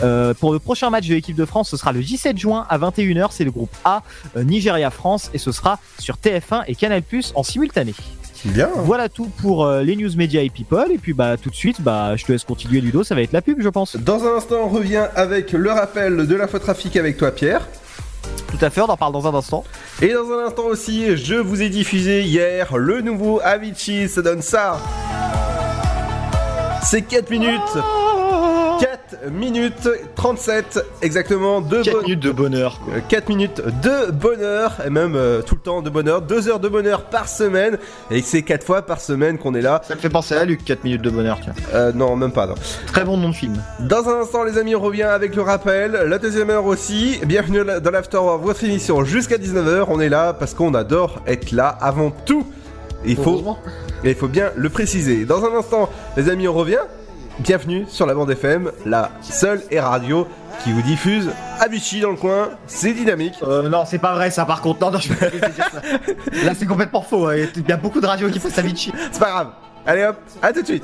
Euh, pour le prochain match de l'équipe de France, ce sera le 17 juin à 21h. C'est le groupe A, euh, Nigeria-France, et ce sera sur TF1 et Canal Plus en simultané. Bien. Voilà tout pour euh, les news médias et people. Et puis bah tout de suite, bah je te laisse continuer Ludo, ça va être la pub, je pense. Dans un instant, on revient avec le rappel de l'infotrafic avec toi, Pierre. Tout à fait, on en parle dans un instant. Et dans un instant aussi, je vous ai diffusé hier le nouveau Avicii, ça donne ça. C'est 4 minutes. 4 minutes 37 exactement de 4 minutes de bonheur. 4 minutes de bonheur et même euh, tout le temps de bonheur, 2 heures de bonheur par semaine et c'est 4 fois par semaine qu'on est là. Ça me fait penser à Luc, 4 minutes de bonheur, tiens. Euh, non, même pas non. Très bon nom de film. Dans un instant, les amis, on revient avec le rappel. La deuxième heure aussi. Bienvenue dans l'After, votre émission jusqu'à 19h. On est là parce qu'on adore être là avant tout. Il faut, il faut bien le préciser. Dans un instant, les amis, on revient. Bienvenue sur la bande FM, la seule et radio qui vous diffuse à Vichy dans le coin. C'est dynamique. Euh, non, c'est pas vrai ça par contre. Non, non, je peux pas dire ça. Là, c'est complètement faux. hein. Il y a beaucoup de radios qui font ça Vichy. C'est pas grave. Allez hop, à tout de suite.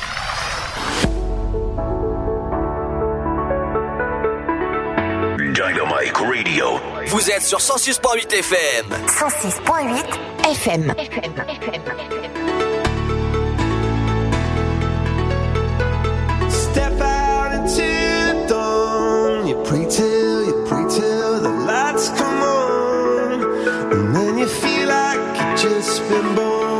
Dynamite Radio. Vous êtes sur 106.8 FM. 106.8 FM. Step out into dawn. You pray till, you pray till the lights come on. And then you feel like you've just been born.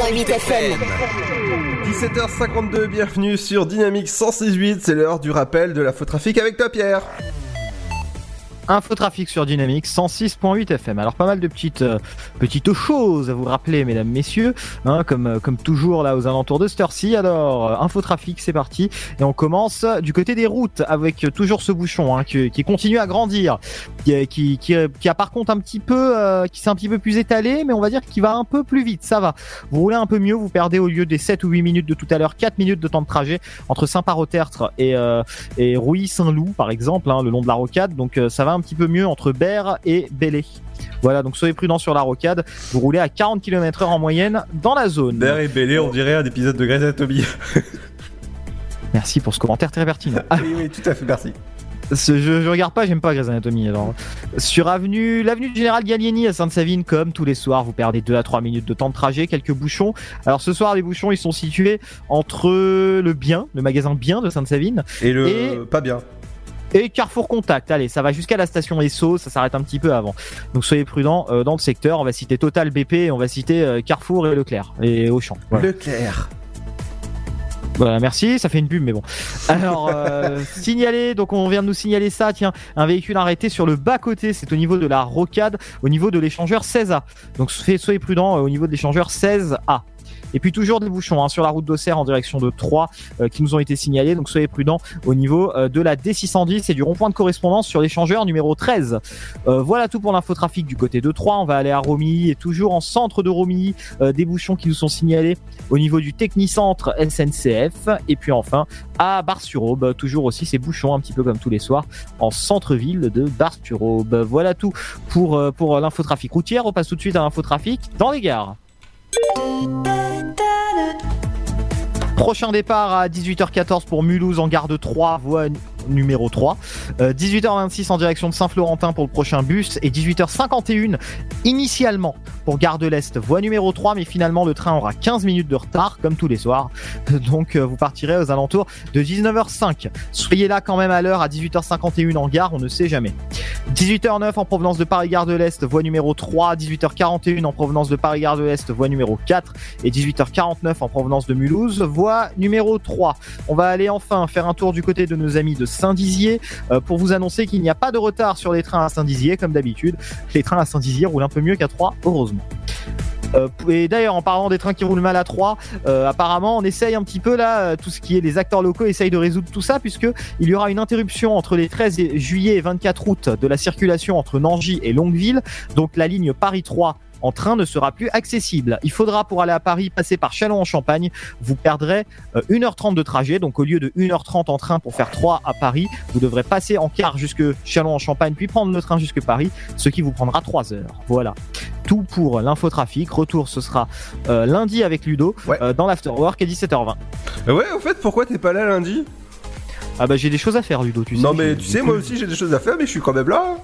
106.8 FM. 17h52, bienvenue sur Dynamique 106.8, c'est l'heure du rappel de la faux trafic avec toi Pierre. Infotrafic sur Dynamique 106.8 FM. Alors pas mal de petites euh, petites choses à vous rappeler, mesdames, messieurs, hein, comme euh, comme toujours là aux alentours de Sturcy. Alors euh, Infotrafic, c'est parti et on commence du côté des routes avec euh, toujours ce bouchon hein, qui, qui continue à grandir, qui qui, qui, a par contre un petit peu euh, qui s'est un petit peu plus étalé, mais on va dire qu'il va un peu plus vite. Ça va. Vous roulez un peu mieux, vous perdez au lieu des 7 ou 8 minutes de tout à l'heure 4 minutes de temps de trajet entre Saint-Parot-Tertre et euh, et Rouy-Saint-Loup par exemple, hein, le long de la rocade. Donc ça va un petit peu mieux entre Berre et Belley. Voilà, donc soyez prudents sur la rocade. Vous roulez à 40 km/h en moyenne dans la zone. D'air et Bélé, on dirait un épisode de Grey's Anatomy. Merci pour ce commentaire très pertinent. oui, oui, tout à fait, merci. Je, je regarde pas, j'aime pas Grey's Anatomy. Alors, sur avenue, l'avenue du Général Gallieni à Sainte-Savine, comme tous les soirs, vous perdez 2 à 3 minutes de temps de trajet, quelques bouchons. Alors ce soir, les bouchons, ils sont situés entre le Bien, le magasin Bien de Sainte-Savine, Et le pas bien. Et Carrefour Contact. Allez, ça va jusqu'à la station Esso, ça s'arrête un petit peu avant. Donc soyez prudents euh, dans le secteur. On va citer Total BP, on va citer euh, Carrefour et Leclerc et Auchan. Voilà. Leclerc. Voilà, merci, ça fait une pub, mais bon. Alors, euh, signaler, donc on vient de nous signaler ça, tiens, un véhicule arrêté sur le bas-côté, c'est au niveau de la rocade, au niveau de l'échangeur 16A. Donc soyez soyez prudents euh, au niveau de l'échangeur 16A. Et puis toujours des bouchons hein, sur la route d'Auxerre en direction de Troyes euh, qui nous ont été signalés. Donc soyez prudents au niveau euh, de la D610 et du rond-point de correspondance sur l'échangeur numéro 13. Euh, voilà tout pour l'infotrafic du côté de Troyes. On va aller à Romilly et toujours en centre de Romilly, euh, des bouchons qui nous sont signalés au niveau du Technicentre SNCF. Et puis enfin à Bar-sur-Aube, toujours aussi ces bouchons un petit peu comme tous les soirs en centre-ville de Bar-sur-Aube. Voilà tout pour, euh, pour l'infotrafic routière. On passe tout de suite à l'infotrafic dans les gares. Prochain départ à 18h14 pour Mulhouse en gare de 3, voie numéro 3. Euh, 18h26 en direction de Saint-Florentin pour le prochain bus et 18h51 initialement gare de l'Est, voie numéro 3, mais finalement le train aura 15 minutes de retard comme tous les soirs. Donc euh, vous partirez aux alentours de 19h05. Soyez là quand même à l'heure à 18h51 en gare, on ne sait jamais. 18h09 en provenance de Paris-Gare de l'Est, voie numéro 3, 18h41 en provenance de Paris-Gare de l'Est, voie numéro 4 et 18h49 en provenance de Mulhouse, voie numéro 3. On va aller enfin faire un tour du côté de nos amis de Saint-Dizier euh, pour vous annoncer qu'il n'y a pas de retard sur les trains à Saint-Dizier comme d'habitude. Les trains à Saint-Dizier roulent un peu mieux qu'à 3, heureusement. Euh, et d'ailleurs, en parlant des trains qui roulent mal à 3, euh, apparemment, on essaye un petit peu là, euh, tout ce qui est les acteurs locaux essayent de résoudre tout ça, puisque il y aura une interruption entre les 13 juillet et 24 août de la circulation entre Nangy et Longueville. Donc la ligne Paris 3 en train ne sera plus accessible. Il faudra pour aller à Paris passer par Châlons-en-Champagne. Vous perdrez euh, 1h30 de trajet. Donc au lieu de 1h30 en train pour faire 3 à Paris, vous devrez passer en car jusque Châlons-en-Champagne puis prendre le train jusque Paris, ce qui vous prendra 3 heures. Voilà. Tout pour l'infotrafic. Retour ce sera euh, lundi avec Ludo euh, dans l'afterwork à 17h20. Euh, Ouais, au fait, pourquoi t'es pas là lundi? Ah bah j'ai des choses à faire Ludo, tu sais. Non, mais tu sais, moi aussi j'ai des choses à faire, mais je suis quand même là.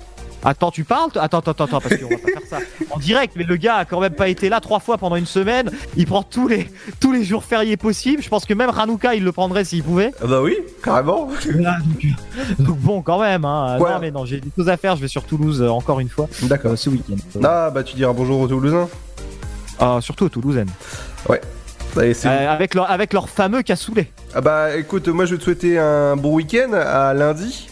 Attends, tu parles Attends, attends, attends, parce qu'on va pas faire ça en direct. Mais le gars a quand même pas été là trois fois pendant une semaine. Il prend tous les tous les jours fériés possibles. Je pense que même Hanouka il le prendrait s'il pouvait. Ah bah oui, carrément. Donc, euh, donc bon, quand même. Hein. Ouais. Non, mais non, j'ai des choses à faire. Je vais sur Toulouse euh, encore une fois. D'accord. euh, ce week-end. Ah bah tu diras bonjour aux Toulousains. Ah, surtout aux Toulousaines. Ouais. Allez, Euh, avec leur avec leur fameux cassoulet. Ah bah écoute, moi je vais te souhaiter un bon week-end à lundi.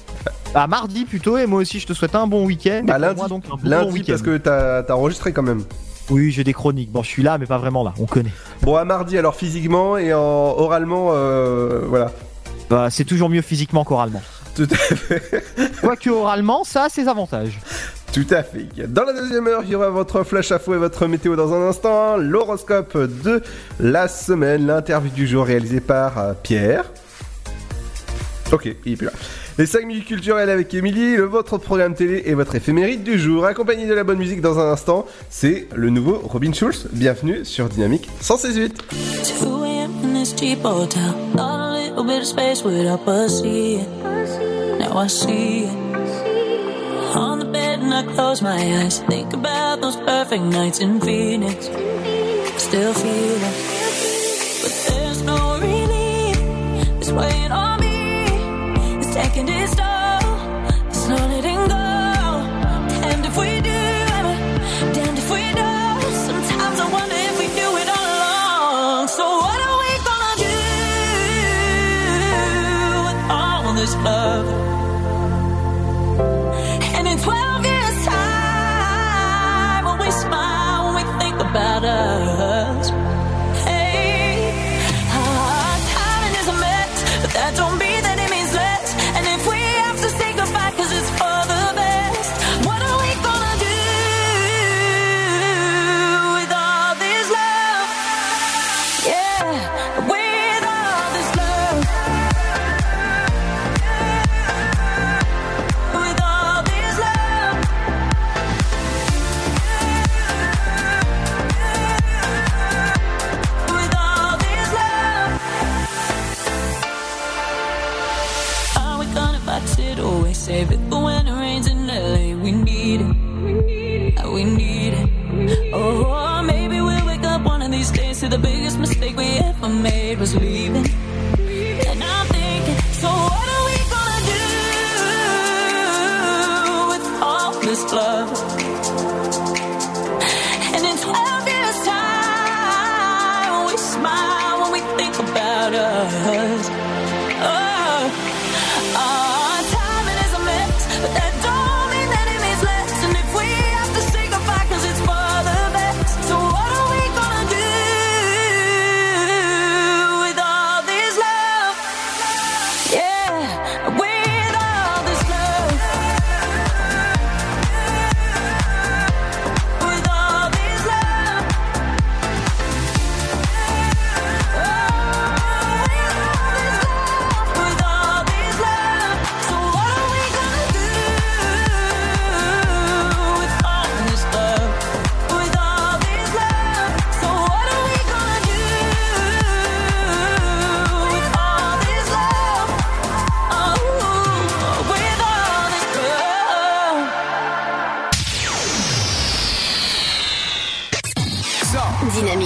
À mardi plutôt. Et moi aussi, je te souhaite un bon week-end. Pour lundi, moi, donc un bon lundi parce que t'as enregistré quand même. Oui, j'ai des chroniques. Bon, je suis là, mais pas vraiment là. On connaît. Bon à mardi alors physiquement et en oralement, euh, voilà. Bah, c'est toujours mieux physiquement qu'oralement. Tout à fait. Quoique oralement, ça a ses avantages. Tout à fait. Dans la deuxième heure, il y aura votre flash à et votre météo dans un instant, l'horoscope de la semaine, l'interview du jour réalisée par euh, Pierre. Ok, il est plus là. Les 5 minutes culturelles avec Émilie, le votre programme télé et votre éphéméride du jour, accompagné de la bonne musique dans un instant, c'est le nouveau Robin Schulz. Bienvenue sur Dynamique 168. 2 a.m. in this cheap hotel. Thought a little bit of space would help us see it. Now I see it. On the bed and I close my eyes. Think about those perfect nights in Phoenix. Still feel. But there's no relief. Second is toll. It's not letting go. Damned if we do, damned if we don't. Sometimes I wonder if we it all along. So what are we gonna do with all this love? maid was leaving.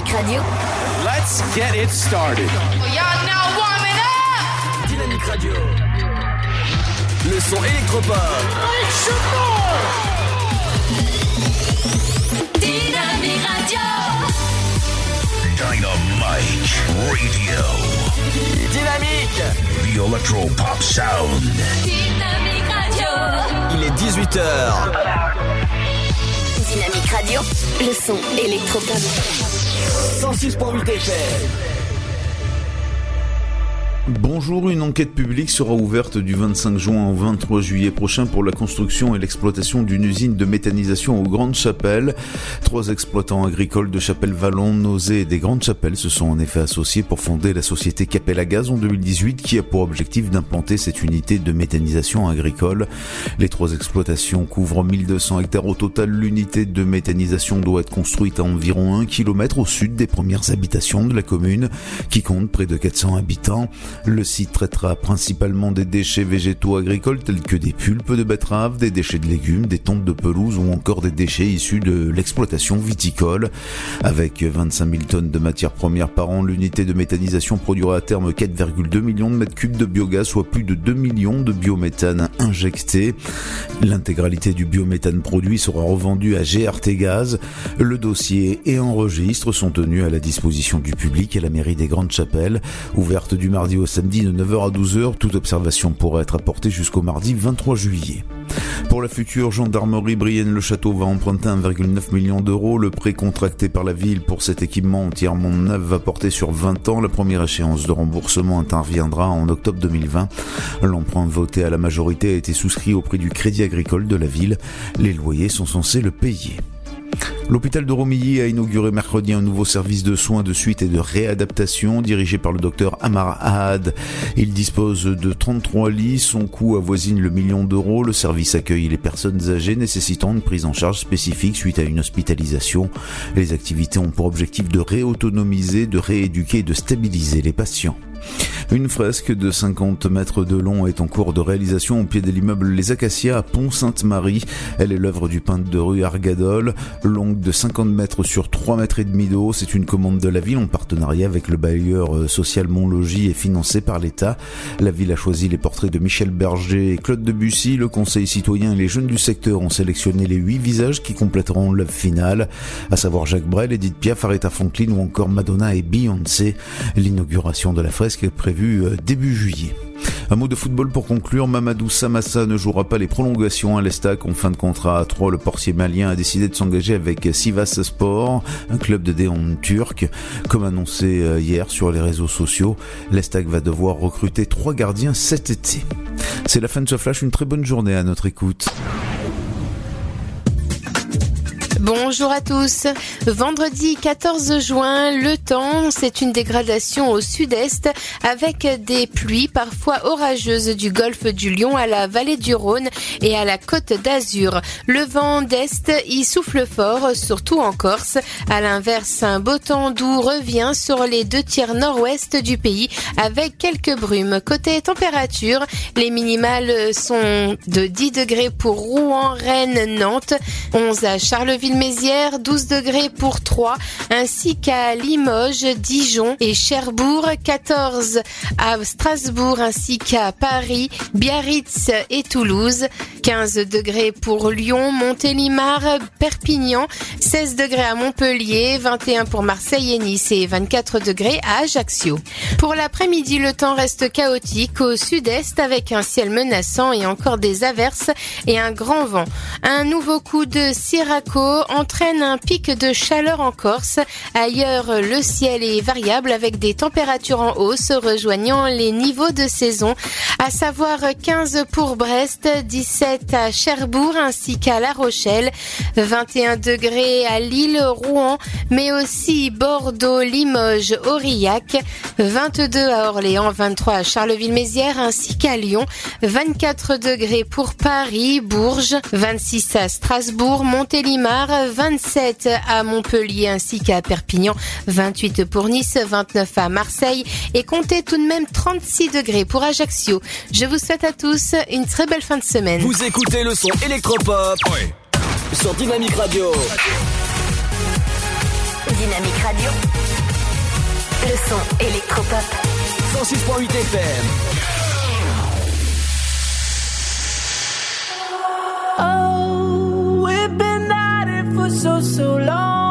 Dynamique Radio. Let's get it started. Y'all now warming up. Dynamique Radio. Le son électropop. Dynamique Radio. Dynamite Radio. Dynamique. The Electro Pop Sound. Dynamique Radio. Il est 18h. Dynamique Radio. Le son électropop. 106.8 FM. Bonjour, une enquête publique sera ouverte du 25 juin au 23 juillet prochain pour la construction et l'exploitation d'une usine de méthanisation aux Grandes Chapelles. Trois exploitants agricoles de Chapelle-Vallon, Nausée et des Grandes Chapelles se sont en effet associés pour fonder la société Capella Gaz en 2018 qui a pour objectif d'implanter cette unité de méthanisation agricole. Les trois exploitations couvrent 1200 hectares au total. L'unité de méthanisation doit être construite à environ 1 km au sud des premières habitations de la commune qui compte près de 400 habitants. Le site traitera principalement des déchets végétaux agricoles tels que des pulpes de betteraves, des déchets de légumes, des tombes de pelouse ou encore des déchets issus de l'exploitation viticole. Avec 25 000 tonnes de matières premières par an, l'unité de méthanisation produira à terme 4,2 millions de mètres cubes de biogaz, soit plus de 2 millions de biométhane injectés. L'intégralité du biométhane produit sera revendue à GRT Gaz. Le dossier et enregistre sont tenus à la disposition du public à la mairie des Grandes Chapelles, ouverte du mardi au samedi de 9h à 12h. Toute observation pourra être apportée jusqu'au mardi 23 juillet. Pour la future gendarmerie Brienne-le-Château va emprunter 1,9 million d'euros. Le prêt contracté par la ville pour cet équipement entièrement neuf va porter sur 20 ans. La première échéance de remboursement interviendra en octobre 2020. L'emprunt voté à la majorité a été souscrit au prix du crédit agricole de la ville. Les loyers sont censés le payer. L'hôpital de Romilly a inauguré mercredi un nouveau service de soins de suite et de réadaptation dirigé par le docteur Amar Ahad. Il dispose de 33 lits, son coût avoisine le million d'euros. Le service accueille les personnes âgées nécessitant une prise en charge spécifique suite à une hospitalisation. Les activités ont pour objectif de réautonomiser, de rééduquer et de stabiliser les patients. Une fresque de 50 mètres de long est en cours de réalisation au pied de l'immeuble Les Acacias à Pont-Sainte-Marie. Elle est l'œuvre du peintre de rue Argadol, longue de 50 mètres sur 3 mètres et demi d'eau. C'est une commande de la ville en partenariat avec le bailleur euh, social Montlogis et financée par l'État. La ville a choisi les portraits de Michel Berger et Claude Debussy. Le conseil citoyen et les jeunes du secteur ont sélectionné les huit visages qui compléteront l'œuvre finale, à savoir Jacques Brel, Edith Piaf, Aretha Franklin ou encore Madonna et Beyoncé. L'inauguration de la fresque est prévue euh, début juillet. Un mot de football pour conclure. Mamadou Samassa ne jouera pas les prolongations à l'Estac. En fin de contrat à 3, le portier malien a décidé de s'engager avec Sivas Sport, un club de déon turc. Comme annoncé euh, hier sur les réseaux sociaux, l'Estac va devoir recruter trois gardiens cet été. C'est la fin de ce flash. Une très bonne journée à notre écoute. Bonjour à tous. Vendredi 14 juin, le temps, c'est une dégradation au sud-est avec des pluies parfois orageuses du golfe du Lion à la vallée du Rhône et à la côte d'Azur. Le vent d'est y souffle fort, surtout en Corse. À l'inverse, un beau temps doux revient sur les deux tiers nord-ouest du pays avec quelques brumes. Côté température, les minimales sont de 10 degrés pour Rouen, Rennes, Nantes, 11 à Charleville-Mézières, 12 degrés pour Troyes, ainsi qu'à Limoges, Dijon et Cherbourg, 14 à Strasbourg ainsi qu'à Paris, Biarritz et Toulouse, 15 degrés pour Lyon, Montélimar, Perpignan, 16 degrés à Montpellier, 21 pour Marseille et Nice et 24 degrés à Ajaccio. Pour l'après-midi, le temps reste chaotique au sud-est avec un ciel menaçant et encore des averses et un grand vent. Un nouveau coup de Entraîne un pic de chaleur en Corse. Ailleurs, le ciel est variable avec des températures en hausse rejoignant les niveaux de saison, à savoir 15 pour Brest, 17 à Cherbourg ainsi qu'à La Rochelle, 21 degrés à Lille, Rouen, mais aussi Bordeaux, Limoges, Aurillac, 22 à Orléans, 23 à Charleville-Mézières ainsi qu'à Lyon, 24 degrés pour Paris, Bourges, 26 à Strasbourg, Montélimar, 27 à Montpellier ainsi qu'à Perpignan, 28 pour Nice, 29 à Marseille et comptez tout de même 36 degrés pour Ajaccio. Je vous souhaite à tous une très belle fin de semaine. Vous écoutez le son électropop sur Dynamique Radio. Dynamique Radio. Le son électropop. 106.8 FM. Oh, so, so long.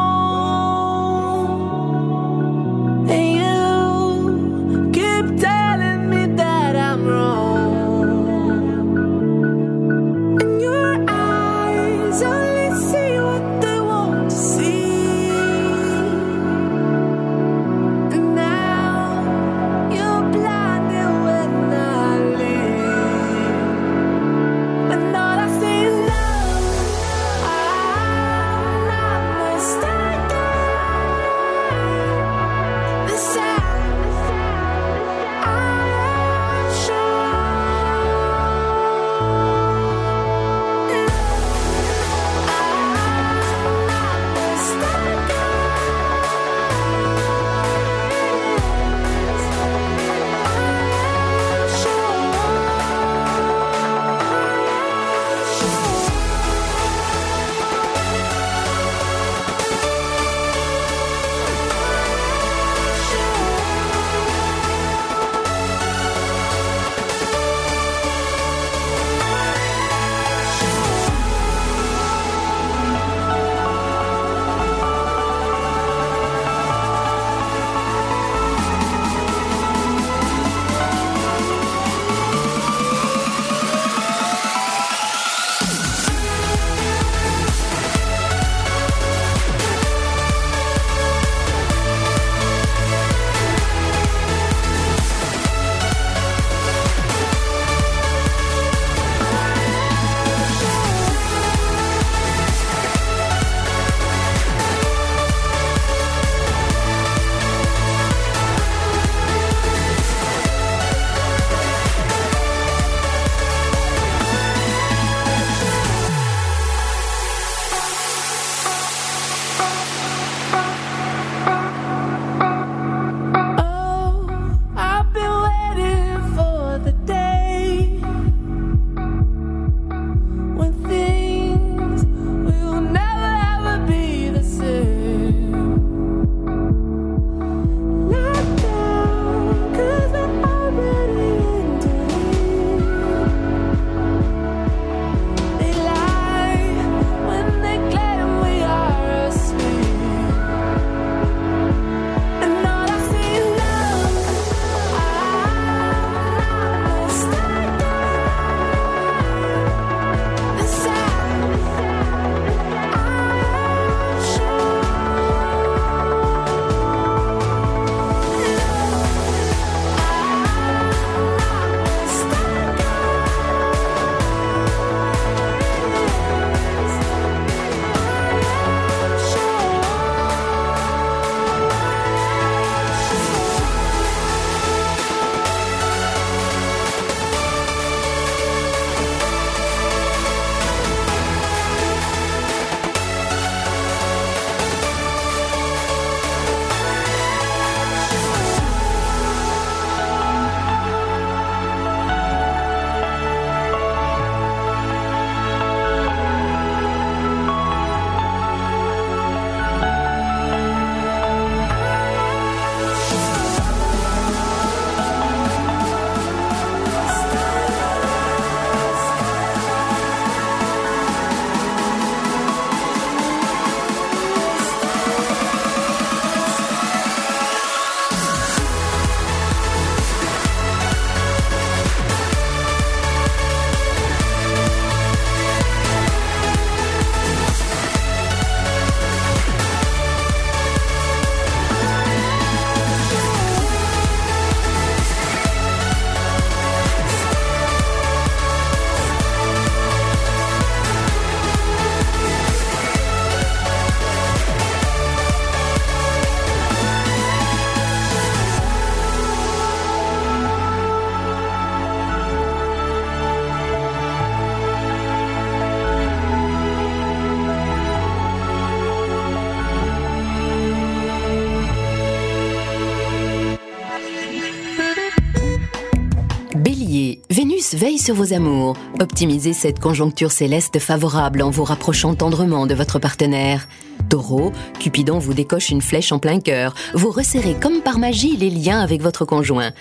Veille sur vos amours. Optimisez cette conjoncture céleste favorable en vous rapprochant tendrement de votre partenaire. Taureau, Cupidon vous décoche une flèche en plein cœur. Vous resserrez comme par magie les liens avec votre conjoint.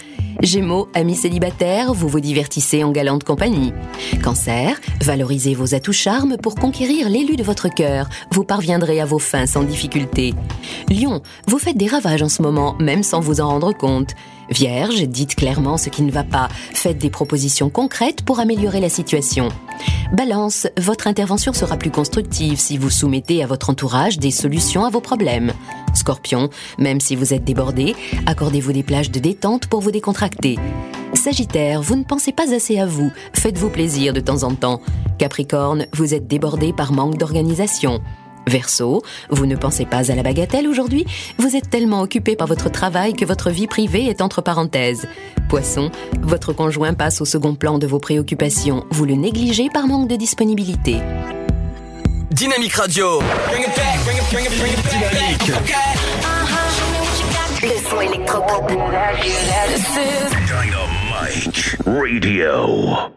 Gémeaux, amis célibataires, vous vous divertissez en galante compagnie. Cancer, valorisez vos atouts charmes pour conquérir l'élu de votre cœur. Vous parviendrez à vos fins sans difficulté. Lion, vous faites des ravages en ce moment, même sans vous en rendre compte. Vierge, dites clairement ce qui ne va pas. Faites des propositions concrètes pour améliorer la situation. Balance, votre intervention sera plus constructive si vous soumettez à votre entourage des solutions à vos problèmes. Scorpion, même si vous êtes débordé, accordez-vous des plages de détente pour vous décontracter. Sagittaire, vous ne pensez pas assez à vous, faites-vous plaisir de temps en temps. Capricorne, vous êtes débordé par manque d'organisation. Verseau, vous ne pensez pas à la bagatelle aujourd'hui? Vous êtes tellement occupé par votre travail que votre vie privée est entre parenthèses. Poisson, votre conjoint passe au second plan de vos préoccupations. Vous le négligez par manque de disponibilité. Dynamique Radio. Dynamique. Le son électropop. Dynamite Radio.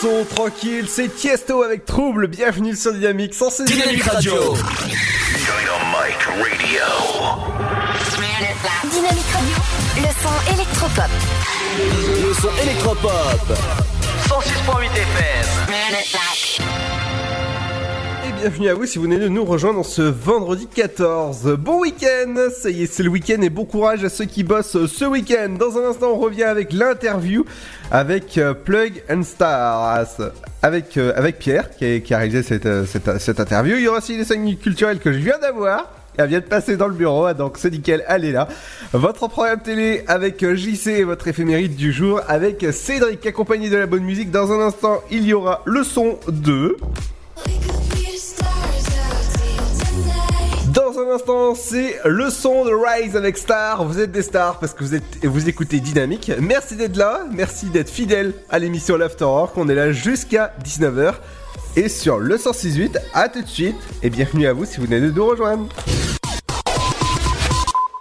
son tranquille, c'est Tiesto avec Trouble, bienvenue sur Dynamique 116 Dynamique Radio. Dynamite Radio. Dynamique Radio. Le son électropop. Le son électropop. 106.8 FM. Et bienvenue à vous si vous venez de nous rejoindre ce vendredi 14. Bon week-end, ça y est, c'est le week-end et bon courage à ceux qui bossent ce week-end. Dans un instant, on revient avec l'interview avec euh, Plug and Stars, avec, euh, Pierre qui a, réalisé cette, euh, interview. Il y aura aussi les 5 minutes culturelles que je viens d'avoir. Elle vient de passer dans le bureau, ah, donc c'est nickel, elle est là. Votre programme télé avec JC et votre éphémérite du jour avec Cédric, accompagné de la bonne musique. Dans un instant, il y aura le son 2. Dans un instant, c'est le son de Rise avec Star. Vous êtes des stars parce que vous êtes vous écoutez Dynamique. Merci d'être là, merci d'être fidèle à l'émission L'After Rock. On est là jusqu'à 19h. Et sur le 168, à tout de suite et bienvenue à vous si vous venez de nous rejoindre.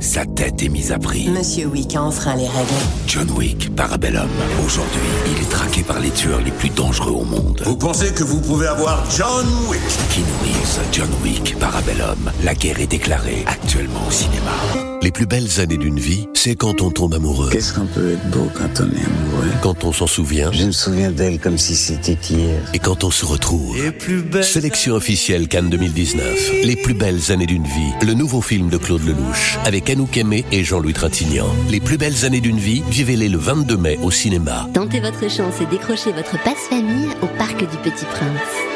Sa tête est mise à prix. Monsieur Wick a enfreint les règles. John Wick, Parabellum. Aujourd'hui, il est traqué par les tueurs les plus dangereux au monde. Vous pensez que vous pouvez avoir John Wick? Keanu Reeves, John Wick, Parabellum? La guerre est déclarée actuellement au cinéma. Les plus belles années d'une vie, c'est quand on tombe amoureux. Qu'est-ce qu'on peut être beau quand on est amoureux? Quand on s'en souvient. Je me souviens d'elle comme si c'était hier. Et quand on se retrouve. Sélection officielle Cannes 2019. Les plus belles années d'une vie. Le nouveau film de Claude Lelouch. Avec Anouk Aimé et Jean-Louis Trintignant. Les plus belles années d'une vie, vivez-les le 22 mai au cinéma. Tentez votre chance et décrochez votre passe-famille au Parc du Petit Prince.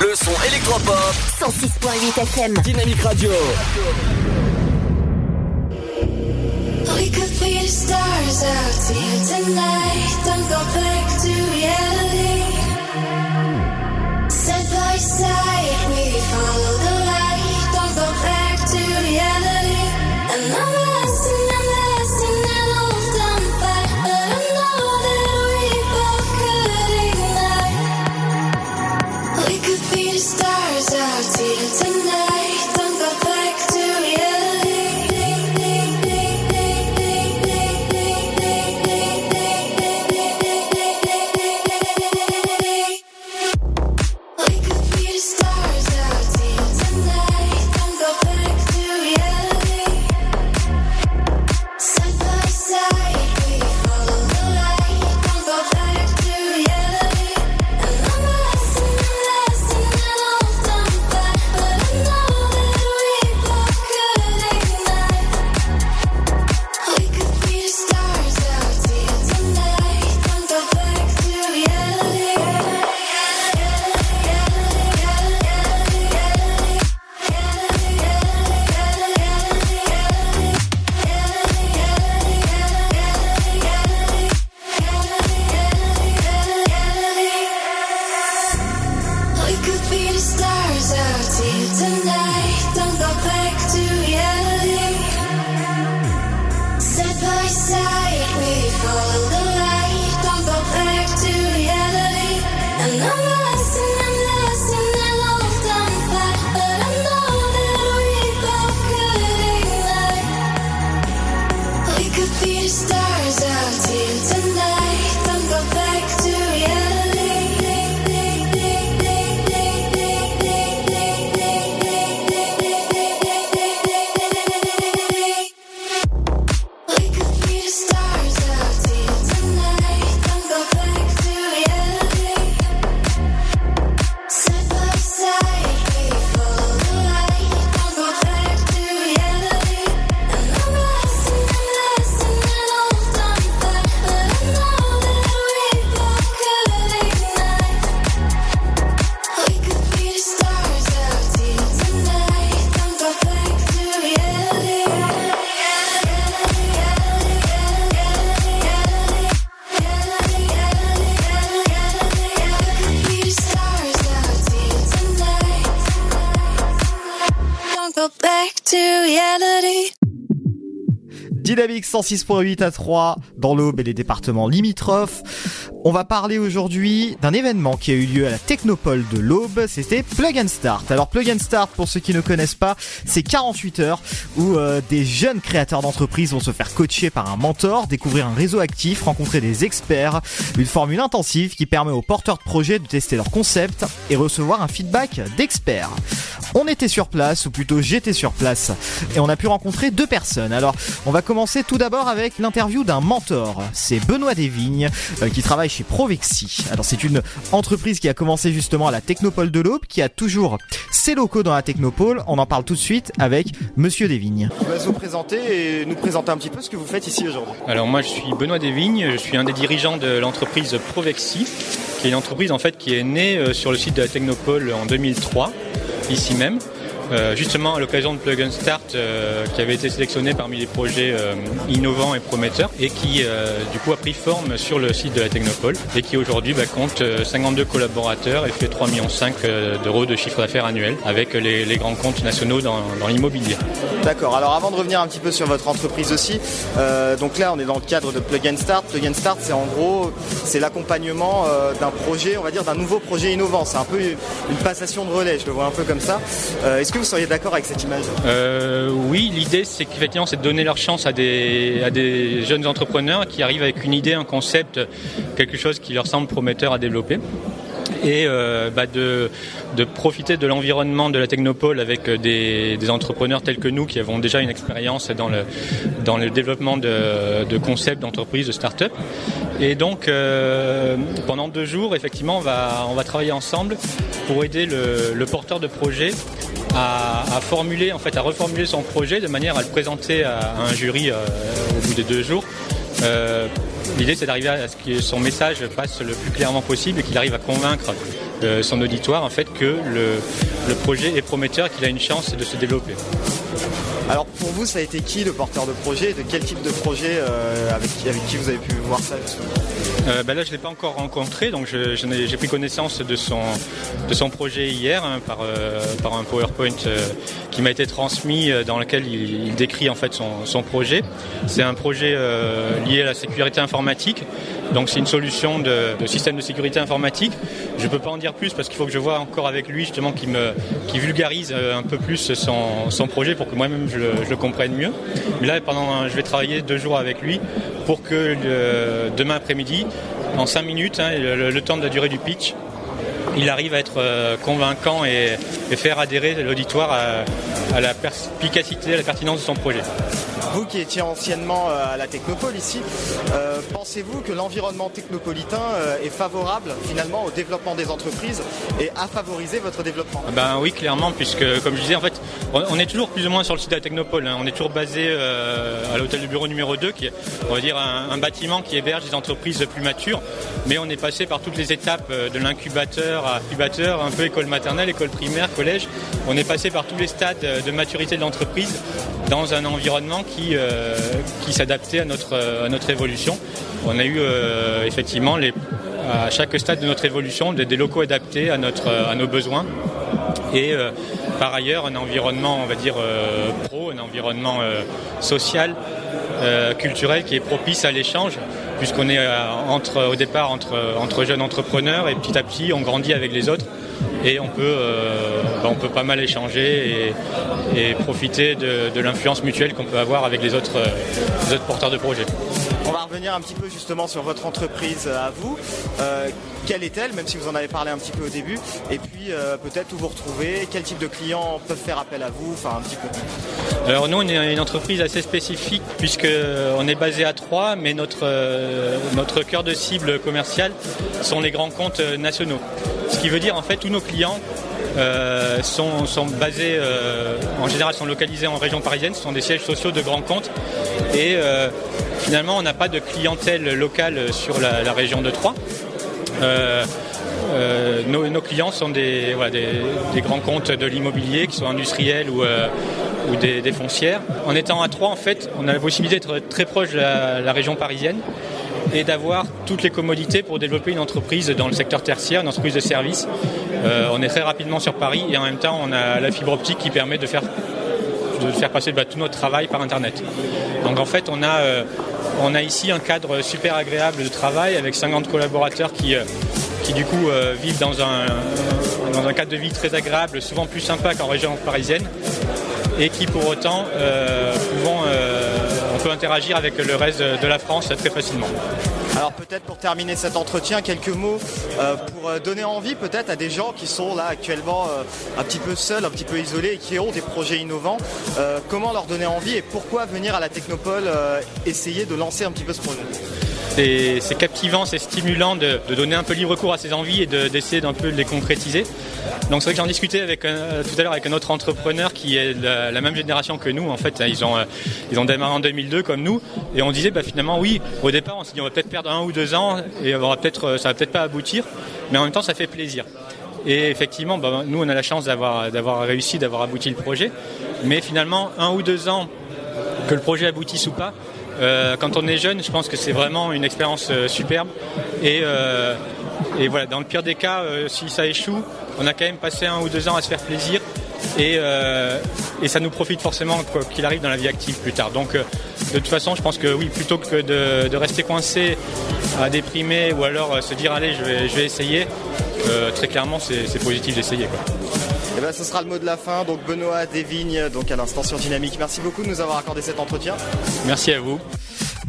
Le son électropop. 106.8 FM. Dynamique Radio. We could be the stars out here tonight. Don't go back to reality. 106.8 à 3 dans l'Aube et les départements limitrophes. On va parler aujourd'hui d'un événement qui a eu lieu à la Technopole de l'Aube, c'était Plug and Start. Alors Plug and Start, pour ceux qui ne connaissent pas, c'est 48 heures où euh, des jeunes créateurs d'entreprises vont se faire coacher par un mentor, découvrir un réseau actif, rencontrer des experts, une formule intensive qui permet aux porteurs de projets de tester leur concept et recevoir un feedback d'experts. On était sur place, ou plutôt j'étais sur place, et on a pu rencontrer deux personnes. Alors, on va commencer tout d'abord avec l'interview d'un mentor. C'est Benoît Desvignes, euh, qui travaille chez Provexi. Alors, c'est une entreprise qui a commencé justement à la Technopole de l'Aube, qui a toujours ses locaux dans la Technopole. On en parle tout de suite avec Monsieur Desvignes. On va vous présenter et nous présenter un petit peu ce que vous faites ici aujourd'hui. Alors moi je suis Benoît Desvignes, je suis un des dirigeants de l'entreprise Provexi, qui est une entreprise en fait qui est née euh, sur le site de la Technopole en 2003, ici même. Euh, justement à l'occasion de Plug and Start euh, qui avait été sélectionné parmi les projets euh, innovants et prometteurs et qui du coup a pris forme sur le site de la Technopole et qui aujourd'hui bah, compte euh, 52 collaborateurs et fait 3,5 millions d'euros de chiffre d'affaires annuel avec les, grands comptes nationaux dans, dans l'immobilier. D'accord, alors avant de revenir un petit peu sur votre entreprise aussi, donc là on est dans le cadre de Plug and Start. Plug and Start c'est en gros c'est l'accompagnement d'un projet, on va dire d'un nouveau projet innovant. C'est un peu une passation de relais, je le vois un peu comme ça. Est-ce que vous seriez d'accord avec cette image Euh, oui, l'idée c'est qu'effectivement c'est de donner leur chance à des, jeunes entrepreneurs qui arrivent avec une idée, un concept, quelque chose qui leur semble prometteur à développer. Et euh, bah, de, profiter de l'environnement de la Technopole avec euh, des, entrepreneurs tels que nous qui avons déjà une expérience dans le, développement de, concepts d'entreprises, de start-up. Et donc pendant deux jours, effectivement, on va, on va travailler ensemble pour aider le, le porteur de projet à, formuler, en fait, à reformuler son projet de manière à le présenter à, un jury euh, au bout des deux jours. Euh, L'idée, c'est d'arriver à ce que son message passe le plus clairement possible et qu'il arrive à convaincre euh, son auditoire en fait que le, le projet est prometteur et qu'il a une chance de se développer. Alors pour vous ça a été qui le porteur de projet De quel type de projet euh, avec, qui- avec qui vous avez pu voir ça Euh, ben là, je ne l'ai pas encore rencontré, donc je- j'ai pris connaissance de son, de son projet hier hein, par, euh, par un PowerPoint qui m'a été transmis euh, dans lequel il, décrit en fait son, son projet. C'est un projet euh, lié à la sécurité informatique, donc c'est une solution de, système de sécurité informatique. Je ne peux pas en dire plus parce qu'il faut que je vois encore avec lui justement qui me qui vulgarise euh, un peu plus son, son projet pour que moi-même je le, comprenne mieux. Mais là, pendant, je vais travailler deux jours avec lui pour que demain après-midi, en cinq minutes, hein, le, le temps de la durée du pitch, il arrive à être euh, convaincant et, et faire adhérer l'auditoire à, à la perspicacité, à la pertinence de son projet. Vous qui étiez anciennement euh, à la Technopole ici, euh, pensez-vous que l'environnement technopolitain est favorable finalement au développement des entreprises et à favoriser votre développement? Ben oui, clairement, puisque comme je disais, en fait, on est toujours plus ou moins sur le site de la Technopole. hein. On est toujours basé euh, à l'hôtel du bureau numéro 2, qui est, on va dire, un, un bâtiment qui héberge des entreprises plus matures. Mais on est passé par toutes les étapes de l'incubateur à incubateur, un peu école maternelle, école primaire, collège. On est passé par tous les stades euh, de maturité de l'entreprise dans un environnement qui, euh, s'adaptait à notre, à notre évolution. On a eu euh, effectivement à chaque stade de notre évolution des, locaux adaptés à, nos besoins et euh, par ailleurs un environnement on va dire euh, pro, un environnement euh, social, euh, culturel qui est propice à l'échange puisqu'on est euh, au départ entre, jeunes entrepreneurs et petit à petit on grandit avec les autres et on peut, euh, bah, pas mal échanger et, profiter de, l'influence mutuelle qu'on peut avoir avec les autres, euh, les autres porteurs de projets. On va revenir un petit peu justement sur votre entreprise euh, à vous. Euh, quelle est-elle, même si vous en avez parlé un petit peu au début? Et puis euh, peut-être où vous retrouvez, quel type de clients peuvent faire appel à vous, enfin un petit peu. Alors nous, on est une entreprise assez spécifique puisque on est basé à Troyes, mais notre, euh, notre cœur de cible commercial sont les grands comptes euh, nationaux. Ce qui veut dire en fait tous nos clients euh, sont, basés, euh, en général sont localisés en région parisienne, ce sont des sièges sociaux de grands comptes et euh, finalement on n'a pas de clientèle locale sur la, région de Troyes. Nos, clients sont des, grands comptes de l'immobilier, qui sont industriels ou, des, foncières. En étant à Troyes, en fait, on a la possibilité d'être très proche de la région parisienne et d'avoir toutes les commodités pour développer une entreprise dans le secteur tertiaire, une entreprise de service. Euh, on est très rapidement sur Paris et en même temps, on a la fibre optique qui permet de faire de faire passer bah, tout notre travail par Internet. Donc en fait, on a, euh, on a ici un cadre super agréable de travail avec 50 collaborateurs qui, euh, qui du coup vivent dans un, dans un cadre de vie très agréable, souvent plus sympa qu'en région parisienne, et qui pour autant on peut interagir avec le reste de la France très facilement. Alors peut-être pour terminer cet entretien, quelques mots euh, pour euh, donner envie peut-être à des gens qui sont là actuellement euh, un petit peu seuls, un petit peu isolés et qui ont des projets innovants. Comment leur donner envie et pourquoi venir à la Technopole essayer de lancer un petit peu ce projet? C'est captivant, c'est stimulant de, de donner un peu libre cours à ses envies et de- d'essayer d'un peu de les concrétiser. Donc c'est vrai que j'en discutais avec euh, tout à l'heure avec un autre entrepreneur qui est la, la même génération que nous. En fait, ils ont, euh, ils ont démarré en 2002 comme nous. Et on disait bah, finalement oui, au départ on s'est dit on va peut-être perdre un ou deux ans et on va peut-être, euh, ça va peut-être pas aboutir. Mais en même temps ça fait plaisir. Et effectivement, bah, nous on a la chance d'avoir réussi, d'avoir abouti le projet. Mais finalement, un ou deux ans que le projet aboutisse ou pas, euh, quand on est jeune, je pense que c'est vraiment une expérience euh, superbe. Et, euh, et voilà, dans le pire des cas, si ça échoue, on a quand même passé un ou deux ans à se faire plaisir. Et, ça nous profite forcément quoi qu'il arrive dans la vie active plus tard. Donc de toute façon, je pense que oui, plutôt que de, rester coincé à déprimer ou alors se dire allez, je vais, essayer, très clairement, c'est positif d'essayer. Quoi. Eh ben, ce sera le mot de la fin. Donc Benoît Desvignes, donc à l'instant sur Dynamique. Merci beaucoup de nous avoir accordé cet entretien. Merci à vous.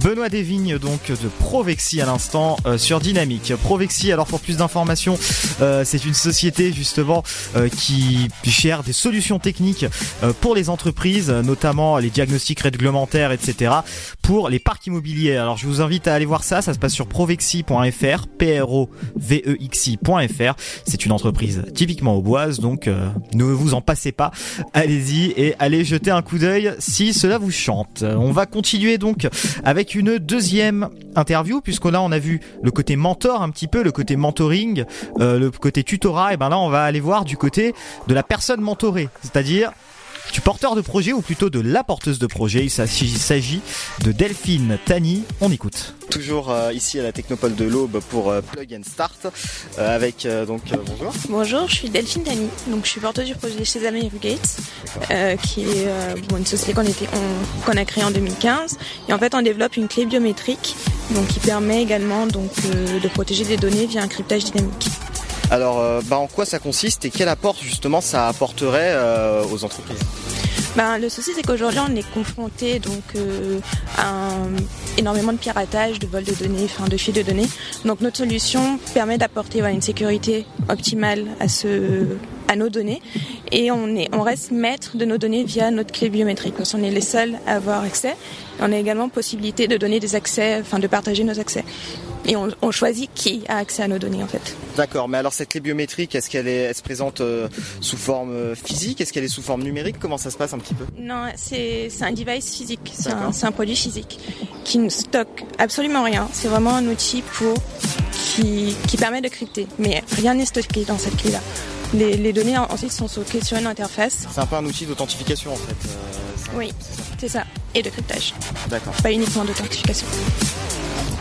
Benoît Desvignes donc de Provexi à l'instant euh, sur Dynamique. Provexi, alors pour plus d'informations, euh, c'est une société justement euh, qui gère des solutions techniques euh, pour les entreprises, notamment les diagnostics réglementaires, etc. pour les parcs immobiliers. Alors je vous invite à aller voir ça, ça se passe sur provexi.fr, p r o v e x i.fr. C'est une entreprise typiquement auboise, donc ne vous en passez pas. Allez-y et allez jeter un coup d'œil si cela vous chante. On va continuer donc avec une deuxième interview, puisque là on a vu le côté mentor un petit peu, le côté mentoring, euh, le côté tutorat, et ben là on va aller voir du côté de la personne mentorée, c'est-à-dire du porteur de projet ou plutôt de la porteuse de projet? Il s'agit de Delphine Tani. On écoute. Toujours euh, ici à la Technopole de l'Aube pour euh, Plug and Start euh, avec euh, donc euh, bonjour. Bonjour, je suis Delphine Tani, donc je suis porteuse du projet chez Gates, euh, qui est euh, bon, une société qu'on a créée en 2015. Et en fait, on développe une clé biométrique, donc qui permet également donc euh, de protéger des données via un cryptage dynamique. Alors euh, bah, en quoi ça consiste et quel apport justement ça apporterait euh, aux entreprises? Ben, le souci, c'est qu'aujourd'hui, on est confronté donc euh, à énormément de piratage, de vol de données, enfin de fuite de données. Donc, notre solution permet d'apporter une sécurité optimale à ce à nos données et on est on reste maître de nos données via notre clé biométrique parce qu'on est les seuls à avoir accès. On a également possibilité de donner des accès, enfin de partager nos accès. Et on, on choisit qui a accès à nos données en fait. D'accord, mais alors cette clé biométrique, est-ce qu'elle est, elle se présente euh, sous forme euh, physique? Est-ce qu'elle est sous forme numérique? Comment ça se passe un petit peu? Non, c'est un device physique, c'est un, un produit physique qui ne stocke absolument rien. C'est vraiment un outil pour qui, qui permet de crypter, mais rien n'est stocké dans cette clé-là. Les, les données en- ensuite sont stockées sur une interface. C'est un peu un outil d'authentification en fait. euh, Oui, c'est ça, et de cryptage, D'accord. pas uniquement d'authentification.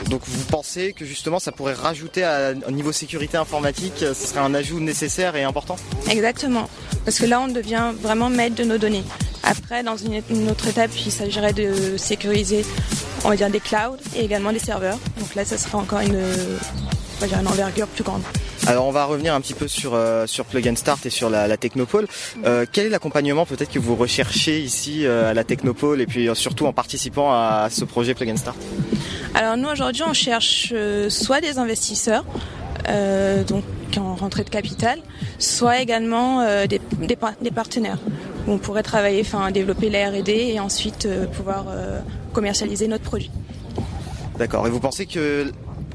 Donc vous pensez que justement ça pourrait rajouter à, au niveau sécurité informatique, euh, ce serait un ajout nécessaire et important? Exactement, parce que là on devient vraiment maître de nos données. Après, dans une, une autre étape, il s'agirait de sécuriser, on va dire des clouds et également des serveurs. Donc là, ça sera encore une, on va dire une envergure plus grande. Alors on va revenir un petit peu sur, euh, sur Plug and Start et sur la, la Technopole. Euh, quel est l'accompagnement peut-être que vous recherchez ici euh, à la Technopole et puis surtout en participant à ce projet Plug and Start? Alors nous aujourd'hui on cherche soit des investisseurs, donc en rentrée de capital, soit également des, des, par- des partenaires où on pourrait travailler, enfin développer la R&D et ensuite pouvoir commercialiser notre produit. D'accord. Et vous pensez que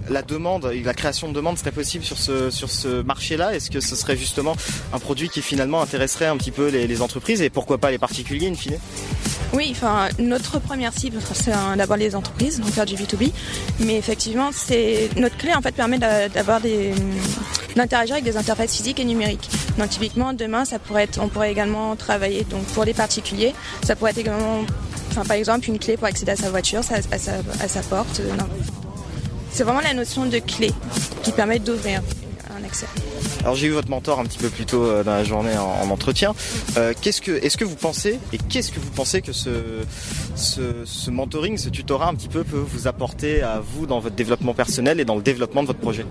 la demande, la création de demande serait possible sur ce, sur ce marché-là? Est-ce que ce serait justement un produit qui finalement intéresserait un petit peu les, entreprises et pourquoi pas les particuliers in fine? Oui, enfin notre première cible c'est d'abord les entreprises, donc faire du B2B, mais effectivement c'est notre clé en fait permet d'a- d'avoir des d'interagir avec des interfaces physiques et numériques. Donc typiquement demain ça pourrait être, on pourrait également travailler donc pour les particuliers, ça pourrait être également par exemple une clé pour accéder à sa voiture, à sa, à sa porte. euh. C'est vraiment la notion de clé qui permet d'ouvrir un accès. Alors j'ai eu votre mentor un petit peu plus tôt euh, dans la journée en, en entretien. Euh, qu'est-ce que, est-ce que vous pensez et qu'est-ce que vous pensez que ce, ce, ce mentoring, ce tutorat un petit peu peut vous apporter à vous dans votre développement personnel et dans le développement de votre projet?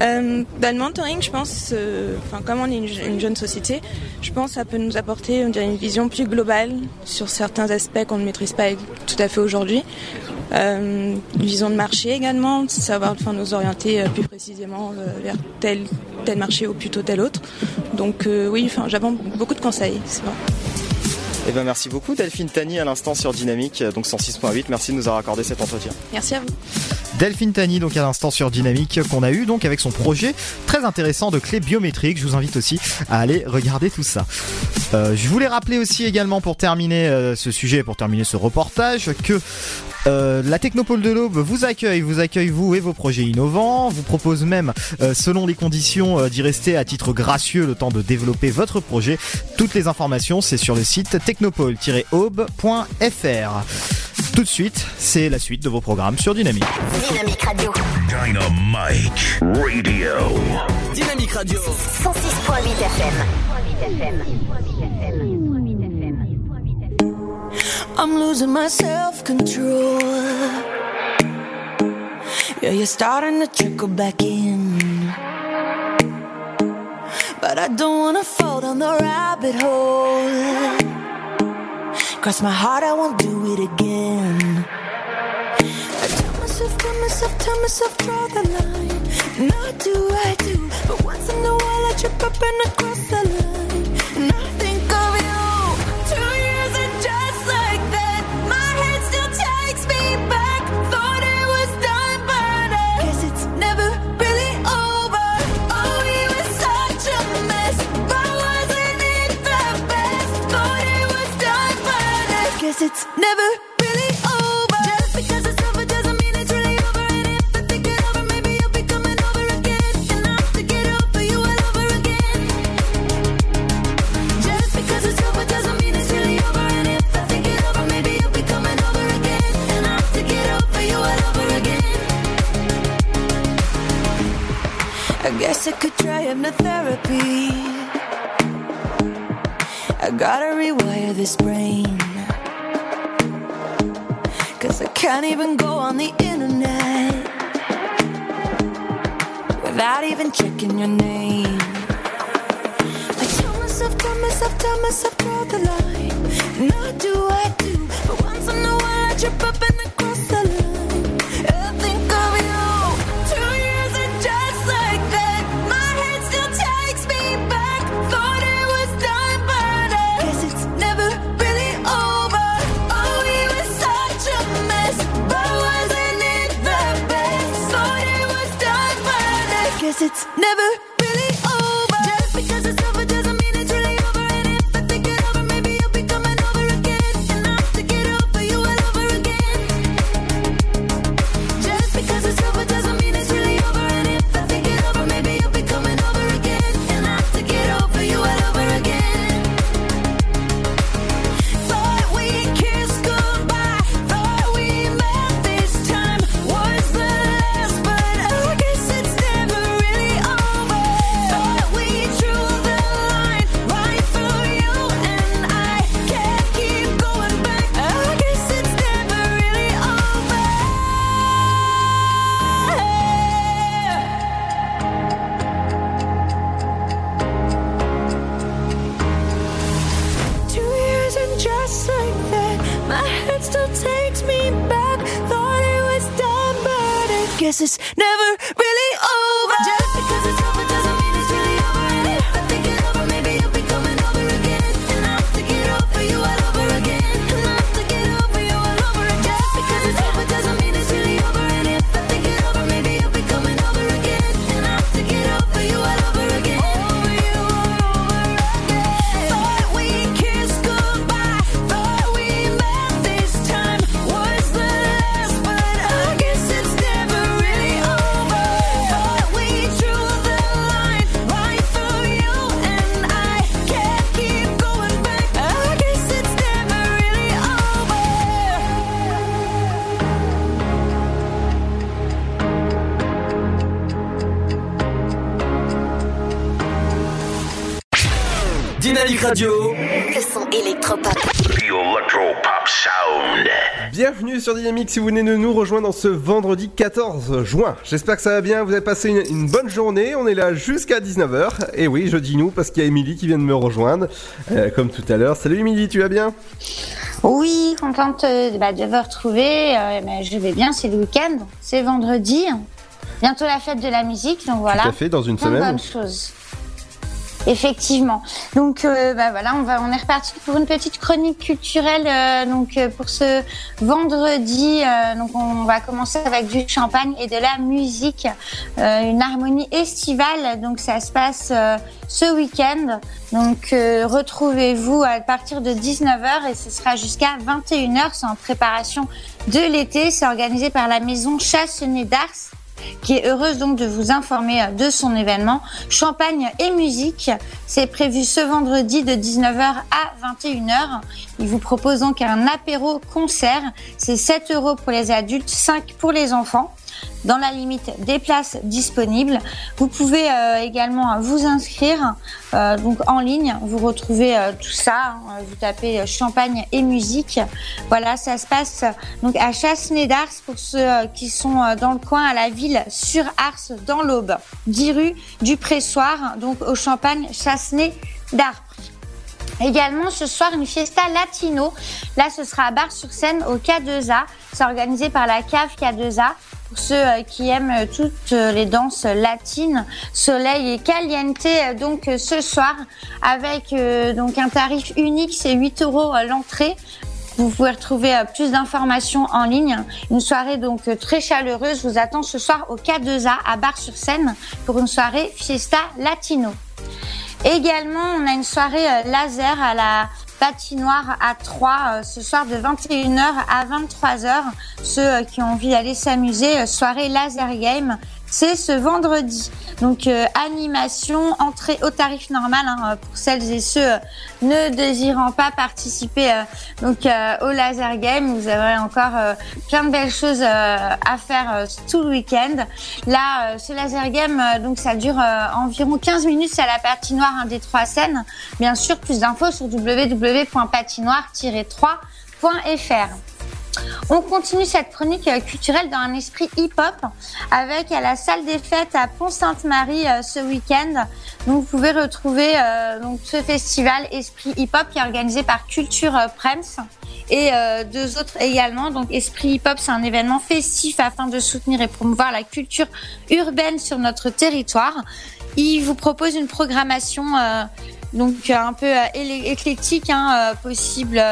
Euh, dans le mentoring, je pense, euh, enfin comme on est une, je- une jeune société, je pense que ça peut nous apporter on dirait, une vision plus globale sur certains aspects qu'on ne maîtrise pas tout à fait aujourd'hui. Euh, vision de marché également, savoir enfin, nous orienter euh, plus précisément euh, vers tel, tel marché ou plutôt tel autre. Donc euh, oui, enfin, beaucoup de conseils, c'est vrai. Eh ben merci beaucoup Delphine Tani à l'instant sur Dynamique, euh, donc 106.8. Merci de nous avoir accordé cet entretien. Merci à vous. Delphine Tani, donc à l'instant sur Dynamique, qu'on a eu donc avec son projet très intéressant de clés biométriques. Je vous invite aussi à aller regarder tout ça. Euh, je voulais rappeler aussi également pour terminer euh, ce sujet, pour terminer ce reportage, que euh, la Technopole de l'Aube vous accueille, vous accueille vous et vos projets innovants, vous propose même, euh, selon les conditions, euh, d'y rester à titre gracieux le temps de développer votre projet. Toutes les informations, c'est sur le site technopole-aube.fr. Tout de suite, c'est la suite de vos programmes sur Dynamique. Dynamique Radio. Dynamite Radio. Dynamique Radio. 106.8 I'm losing my self control. Yeah, you're starting to trickle back in. But I don't wanna fall down the rabbit hole. Cross my heart, I won't do it again. I tell myself, tell myself, tell myself, draw the line. Not do I do, but once in a while I trip up and I cross the line. It's never really over. Just because it's over doesn't mean it's really over. And if I think it over, maybe you'll be coming over again. And I have to get over you all over again. Just because it's over doesn't mean it's really over. And if I think it over, maybe you'll be coming over again. And I have to get over you all over again. I guess I could try hypnotherapy. I gotta rewire this brain. Cause I can't even go on the internet without even checking your name. I tell myself, tell myself, tell myself, draw the line. Not do I do, but once in a while I trip up and I the it's never Radio. Le son électropop. The Electro Pop Sound. Bienvenue sur Dynamique si vous venez de nous rejoindre ce vendredi 14 juin. J'espère que ça va bien, vous avez passé une, une bonne journée. On est là jusqu'à 19h. Et oui, je dis nous parce qu'il y a Émilie qui vient de me rejoindre, euh, comme tout à l'heure. Salut Émilie, tu vas bien? Oui, contente euh, bah, de vous retrouver. Euh, bah, je vais bien, c'est le week-end, c'est vendredi. Bientôt la fête de la musique, donc voilà. à fait, dans une Plein semaine. bonnes choses. Effectivement. Donc euh, bah, voilà, on va on est reparti pour une petite chronique culturelle euh, donc euh, pour ce vendredi. euh, donc on va commencer avec du champagne et de la musique, euh, une harmonie estivale. Donc ça se passe euh, ce week-end. Donc retrouvez-vous à partir de 19h et ce sera jusqu'à 21h. C'est en préparation de l'été. C'est organisé par la maison Chassonnet d'Ars qui est heureuse donc de vous informer euh, de son événement Champagne et musique. C'est prévu ce vendredi de 19h à 21h. Il vous propose donc un apéro concert. C'est 7 euros pour les adultes, 5 pour les enfants dans la limite des places disponibles. Vous pouvez euh, également vous inscrire euh, donc en ligne. Vous retrouvez euh, tout ça. hein. Vous tapez champagne et musique. Voilà, ça se passe donc à Chassenay d'Ars pour ceux qui sont dans le coin à la ville sur Ars dans l'Aube, 10 rue du Pressoir, donc au Champagne Chassenay d'Ars. Également ce soir une fiesta latino. Là ce sera à Bar-sur-Seine au K2A. C'est organisé par la cave K2A. Pour ceux euh, qui aiment euh, toutes euh, les danses latines, soleil et caliente, donc ce soir avec donc un tarif unique, c'est 8 euros l'entrée. Vous pouvez retrouver plus d'informations en ligne. Une soirée donc très chaleureuse vous attend ce soir au K2A à Bar-sur-Seine pour une soirée Fiesta Latino. Également, on a une soirée laser à la patinoire à 3 ce soir de 21h à 23h. Ceux euh, qui ont envie d'aller s'amuser, euh, soirée laser game, c'est ce vendredi. Donc euh, animation, entrée au tarif normal hein, pour celles et ceux euh, ne désirant pas participer euh, donc au laser game. Vous aurez encore plein de belles choses à faire tout le week-end. Là, ce laser game, donc ça dure environ 15 minutes. C'est à la patinoire hein, des trois scènes. Bien sûr, plus d'infos sur www.patinoire-3.fr. On continue cette chronique euh, culturelle dans un esprit hip-hop avec la salle des fêtes à Pont-Sainte-Marie euh, ce week-end. Vous pouvez retrouver euh, ce festival Esprit Hip-hop qui est organisé par Culture Prems et deux autres également. Donc Esprit Hip-hop, c'est un événement festif afin de soutenir et promouvoir la culture urbaine sur notre territoire. Il vous propose une programmation donc euh, un peu euh, éclectique, hein, euh, possible,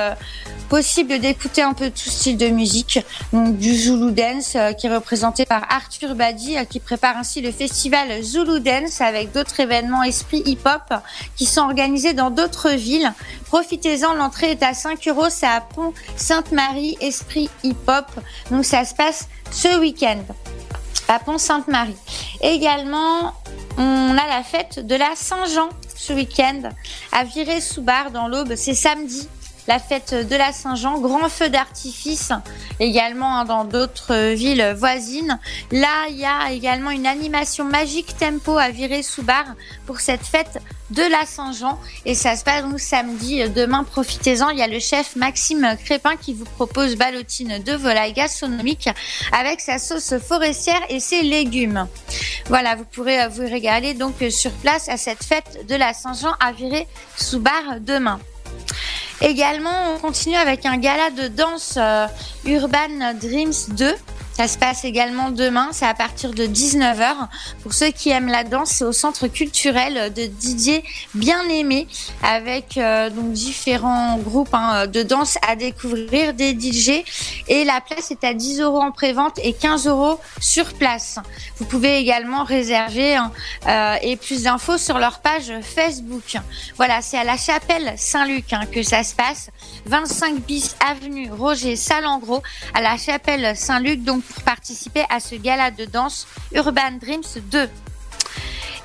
possible d'écouter un peu tout style de musique. Donc du Zulu Dance qui est représenté par Arthur Badi qui prépare ainsi le festival Zulu Dance avec d'autres événements esprit hip-hop qui sont organisés dans d'autres villes. Profitez-en, l'entrée est à 5 euros, c'est à Pont Sainte-Marie, esprit hip-hop. Donc ça se passe ce week-end à Pont-Sainte-Marie. Également, on a la fête de la Saint-Jean ce week-end à Viré-sous-Bar dans l'Aube. C'est samedi. La fête de la Saint-Jean, grand feu d'artifice également hein, dans d'autres euh, villes voisines. Là, il y a également une animation magique tempo à Viré-sous-Bar pour cette fête de la Saint-Jean et ça se passe donc samedi. Demain, profitez-en. Il y a le chef Maxime Crépin qui vous propose ballotine de volaille gastronomique avec sa sauce forestière et ses légumes. Voilà, vous pourrez euh, vous régaler donc euh, sur place à cette fête de la Saint-Jean à Viré-sous-Bar demain. Également, on continue avec un gala de danse euh, Urban Dreams 2. Ça se passe également demain, c'est à partir de 19h. Pour ceux qui aiment la danse, c'est au centre culturel de Didier Bien-Aimé avec euh, donc différents groupes hein, de danse à découvrir, des DJ. Et la place est à 10 euros en prévente et 15 euros sur place. Vous pouvez également réserver hein, euh, et plus d'infos sur leur page Facebook. Voilà, c'est à la chapelle Saint-Luc hein, que ça se passe. 25 bis avenue Roger Salengro à la chapelle Saint-Luc pour participer à ce gala de danse Urban Dreams 2.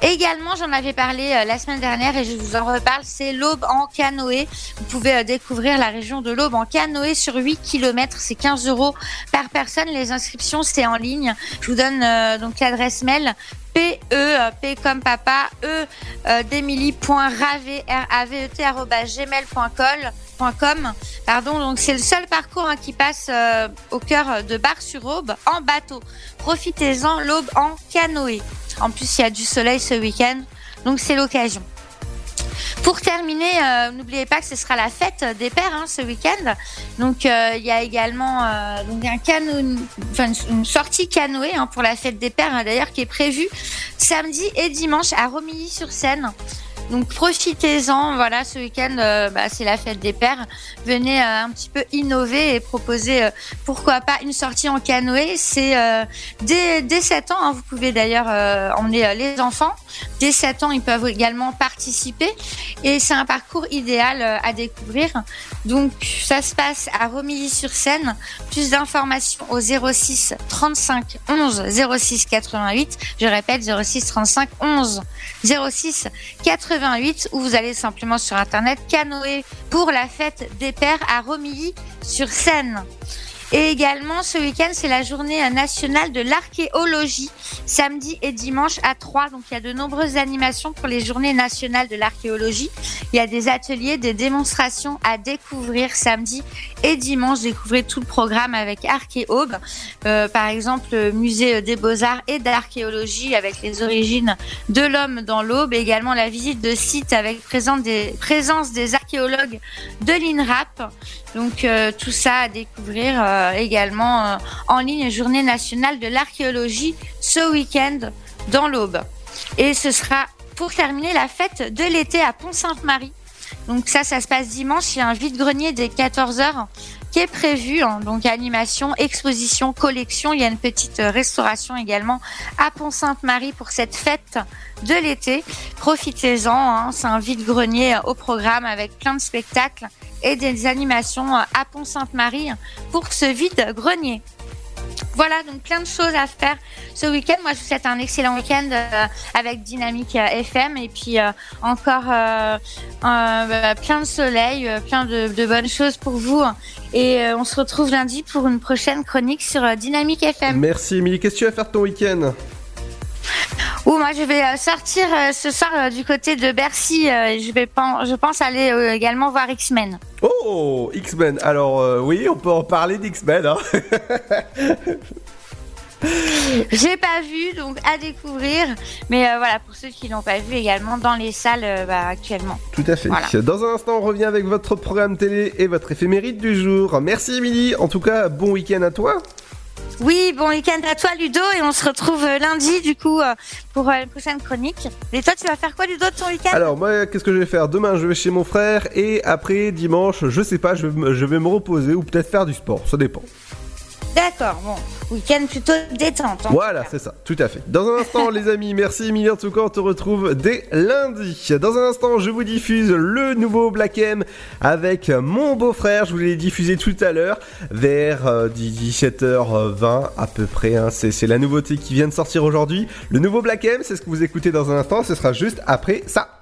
Également, j'en avais parlé euh, la semaine dernière et je vous en reparle, c'est l'Aube en canoë. Vous pouvez euh, découvrir la région de l'Aube en canoë sur 8 km, c'est 15 euros par personne. Les inscriptions, c'est en ligne. Je vous donne euh, donc l'adresse mail P E euh, P comme papa E d'Emilie.ravet R A V E T. Pardon, donc c'est le seul parcours hein, qui passe euh, au cœur de Bar-sur-Aube en bateau. Profitez-en, l'aube en canoë. En plus, il y a du soleil ce week-end, donc c'est l'occasion. Pour terminer, euh, n'oubliez pas que ce sera la fête des pères hein, ce week-end. Donc euh, il y a également une, sortie canoë hein, pour la fête des pères d'ailleurs qui est prévue samedi et dimanche à Romilly-sur-Seine. Donc profitez-en, voilà, ce week-end, euh, bah, c'est la fête des pères. Venez euh, un petit peu innover et proposer, euh, pourquoi pas, une sortie en canoë. C'est dès, dès 7 ans, hein, vous pouvez d'ailleurs emmener les enfants. Dès 7 ans, ils peuvent également participer. Et c'est un parcours idéal à découvrir. Donc ça se passe à Romilly-sur-Seine. Plus d'informations au 06 35 11 06 88. Je répète, 06 35 11 06 88 ou vous allez simplement sur internet canoë pour la fête des pères à Romilly-sur-Seine. Et également, ce week-end, c'est la journée nationale de l'archéologie, samedi et dimanche à 3. Donc, il y a de nombreuses animations pour les journées nationales de l'archéologie. Il y a des ateliers, des démonstrations à découvrir samedi et dimanche. Découvrez tout le programme avec Archéaube. Euh, par exemple, le musée des beaux-arts et d'archéologie avec les origines de l'homme dans l'aube. Également la visite de sites avec présence des, présence des archéologues de l'INRAP. Donc euh, tout ça à découvrir euh, également euh, en ligne Journée nationale de l'archéologie ce week-end dans l'Aube. Et ce sera pour terminer la fête de l'été à Pont-Sainte-Marie. Donc ça, ça se passe dimanche. Il y a un vide-grenier dès 14h qui est prévu. hein. Donc animation, exposition, collection. Il y a une petite euh, restauration également à Pont-Sainte-Marie pour cette fête de l'été. Profitez-en. hein. C'est un vide-grenier euh, au programme avec plein de spectacles et des animations euh, à Pont-Sainte-Marie pour ce vide-grenier. Voilà, donc plein de choses à faire ce week-end. Moi, je vous souhaite un excellent week-end euh, avec Dynamique euh, FM et puis euh, encore bah, plein de soleil, plein de, de bonnes choses pour vous. Et on se retrouve lundi pour une prochaine chronique sur Dynamique FM. Merci Émilie. Qu'est-ce que tu vas faire ton week-end? Ou moi, je vais euh, sortir euh, ce soir euh, du côté de Bercy. je vais je pense aller également voir X-Men. Oh, X-Men. Alors euh, oui, on peut en parler d'X-Men. Hein. J'ai pas vu, donc à découvrir. Mais euh, voilà, pour ceux qui l'ont pas vu également dans les salles euh, bah, actuellement. Tout à fait. Voilà. Dans un instant, on revient avec votre programme télé et votre éphémérite du jour. Merci Émilie. En tout cas, bon week-end à toi. Oui, bon week-end à toi Ludo et on se retrouve euh, lundi du coup euh, pour euh, une prochaine chronique. Et toi tu vas faire quoi Ludo de ton week-end? Alors moi, qu'est-ce que je vais faire? Demain, je vais chez mon frère et après dimanche, je sais pas, je vais, je vais me reposer ou peut-être faire du sport. Ça dépend. D'accord, bon, week-end plutôt détente. hein. Voilà, c'est ça, tout à fait. Dans un instant, les amis, merci Emilie. En tout cas, on te retrouve dès lundi. Dans un instant, je vous diffuse le nouveau Black M avec mon beau-frère. Je vous l'ai diffusé tout à l'heure, vers euh, 17h20 à peu près. hein. C'est la nouveauté qui vient de sortir aujourd'hui. Le nouveau Black M, c'est ce que vous écoutez dans un instant. Ce sera juste après ça.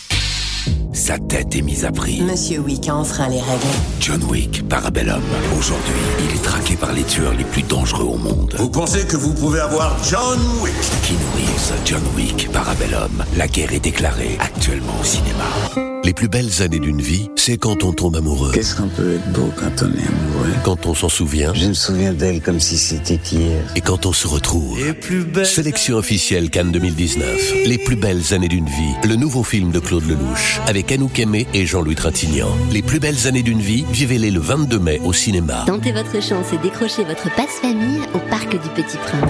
Sa tête est mise à prix. Monsieur Wick a enfreint les règles. John Wick, Parabellum. Aujourd'hui, il est traqué par les tueurs les plus dangereux au monde. Vous pensez que vous pouvez avoir John Wick? Keanu Reeves, John Wick, Parabellum. La guerre est déclarée actuellement au cinéma. Les plus belles années d'une vie, c'est quand on tombe amoureux. Qu'est-ce qu'on peut être beau quand on est amoureux? Quand on s'en souvient. Je me souviens d'elle comme si c'était hier. Et quand on se retrouve. Sélection officielle Cannes 2019. Les plus belles années d'une vie. Le nouveau film de Claude Lelouch. Avec Anouk Aimé et Jean-Louis Trintignant. Les plus belles années d'une vie, vivez-les le 22 mai au cinéma. Tentez votre chance et décrochez votre passe-famille au Parc du Petit Prince.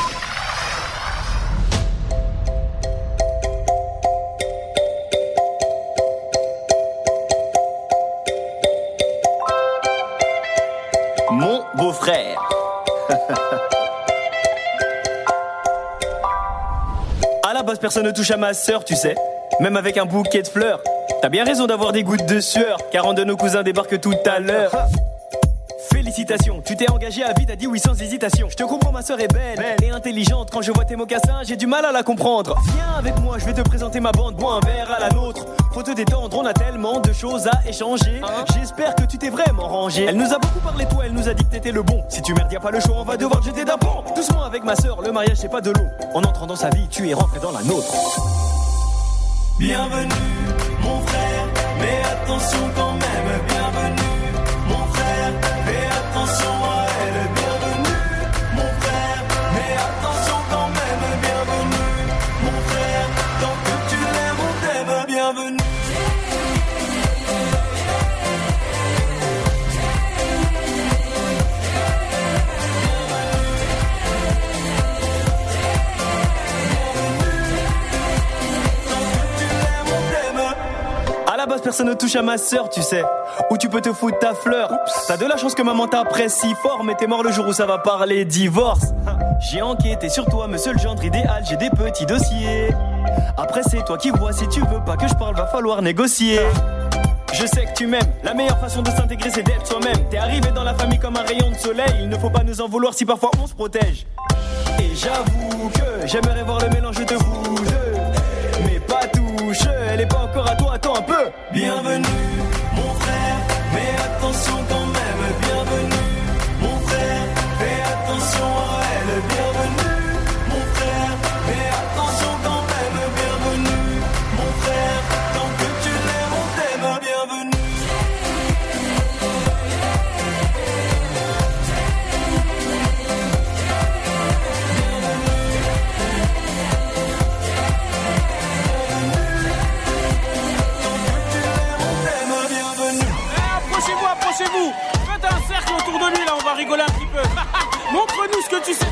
Beau-frère. à la base, personne ne touche à ma sœur, tu sais. Même avec un bouquet de fleurs. T'as bien raison d'avoir des gouttes de sueur, car un de nos cousins débarque tout à l'heure. Félicitations, tu t'es engagé à vie, t'as dit oui sans hésitation. Je te comprends, ma sœur est belle, et intelligente. Quand je vois tes mocassins, j'ai du mal à la comprendre. Viens avec moi, je vais te présenter ma bande, bois un verre à la nôtre. Faut te détendre, on a tellement de choses à échanger. J'espère que tu t'es vraiment rangé. Elle nous a beaucoup parlé, toi, elle nous a dit que t'étais le bon. Si tu merdes, y a pas le choix, on va devoir te jeter d'un pont. Doucement avec ma sœur, le mariage c'est pas de l'eau. En entrant dans sa vie, tu es rentré dans la nôtre. Bienvenue, mon frère, mais attention quand même, bienvenue, Personne ne touche à ma sœur, tu sais. Ou tu peux te foutre ta fleur. T'as de la chance que maman t'apprécie fort, mais t'es mort le jour où ça va parler divorce. J'ai enquêté sur toi, monsieur le gendre idéal, j'ai des petits dossiers. Après, c'est toi qui vois, si tu veux pas que je parle, va falloir négocier. Je sais que tu m'aimes, la meilleure façon de s'intégrer c'est d'être soi-même. T'es arrivé dans la famille comme un rayon de soleil, il ne faut pas nous en vouloir si parfois on se protège. Et j'avoue que j'aimerais voir le mélange de vous deux. Elle est pas encore à toi, attends un peu. Bienvenue, mon frère, mais attention quand que tu sais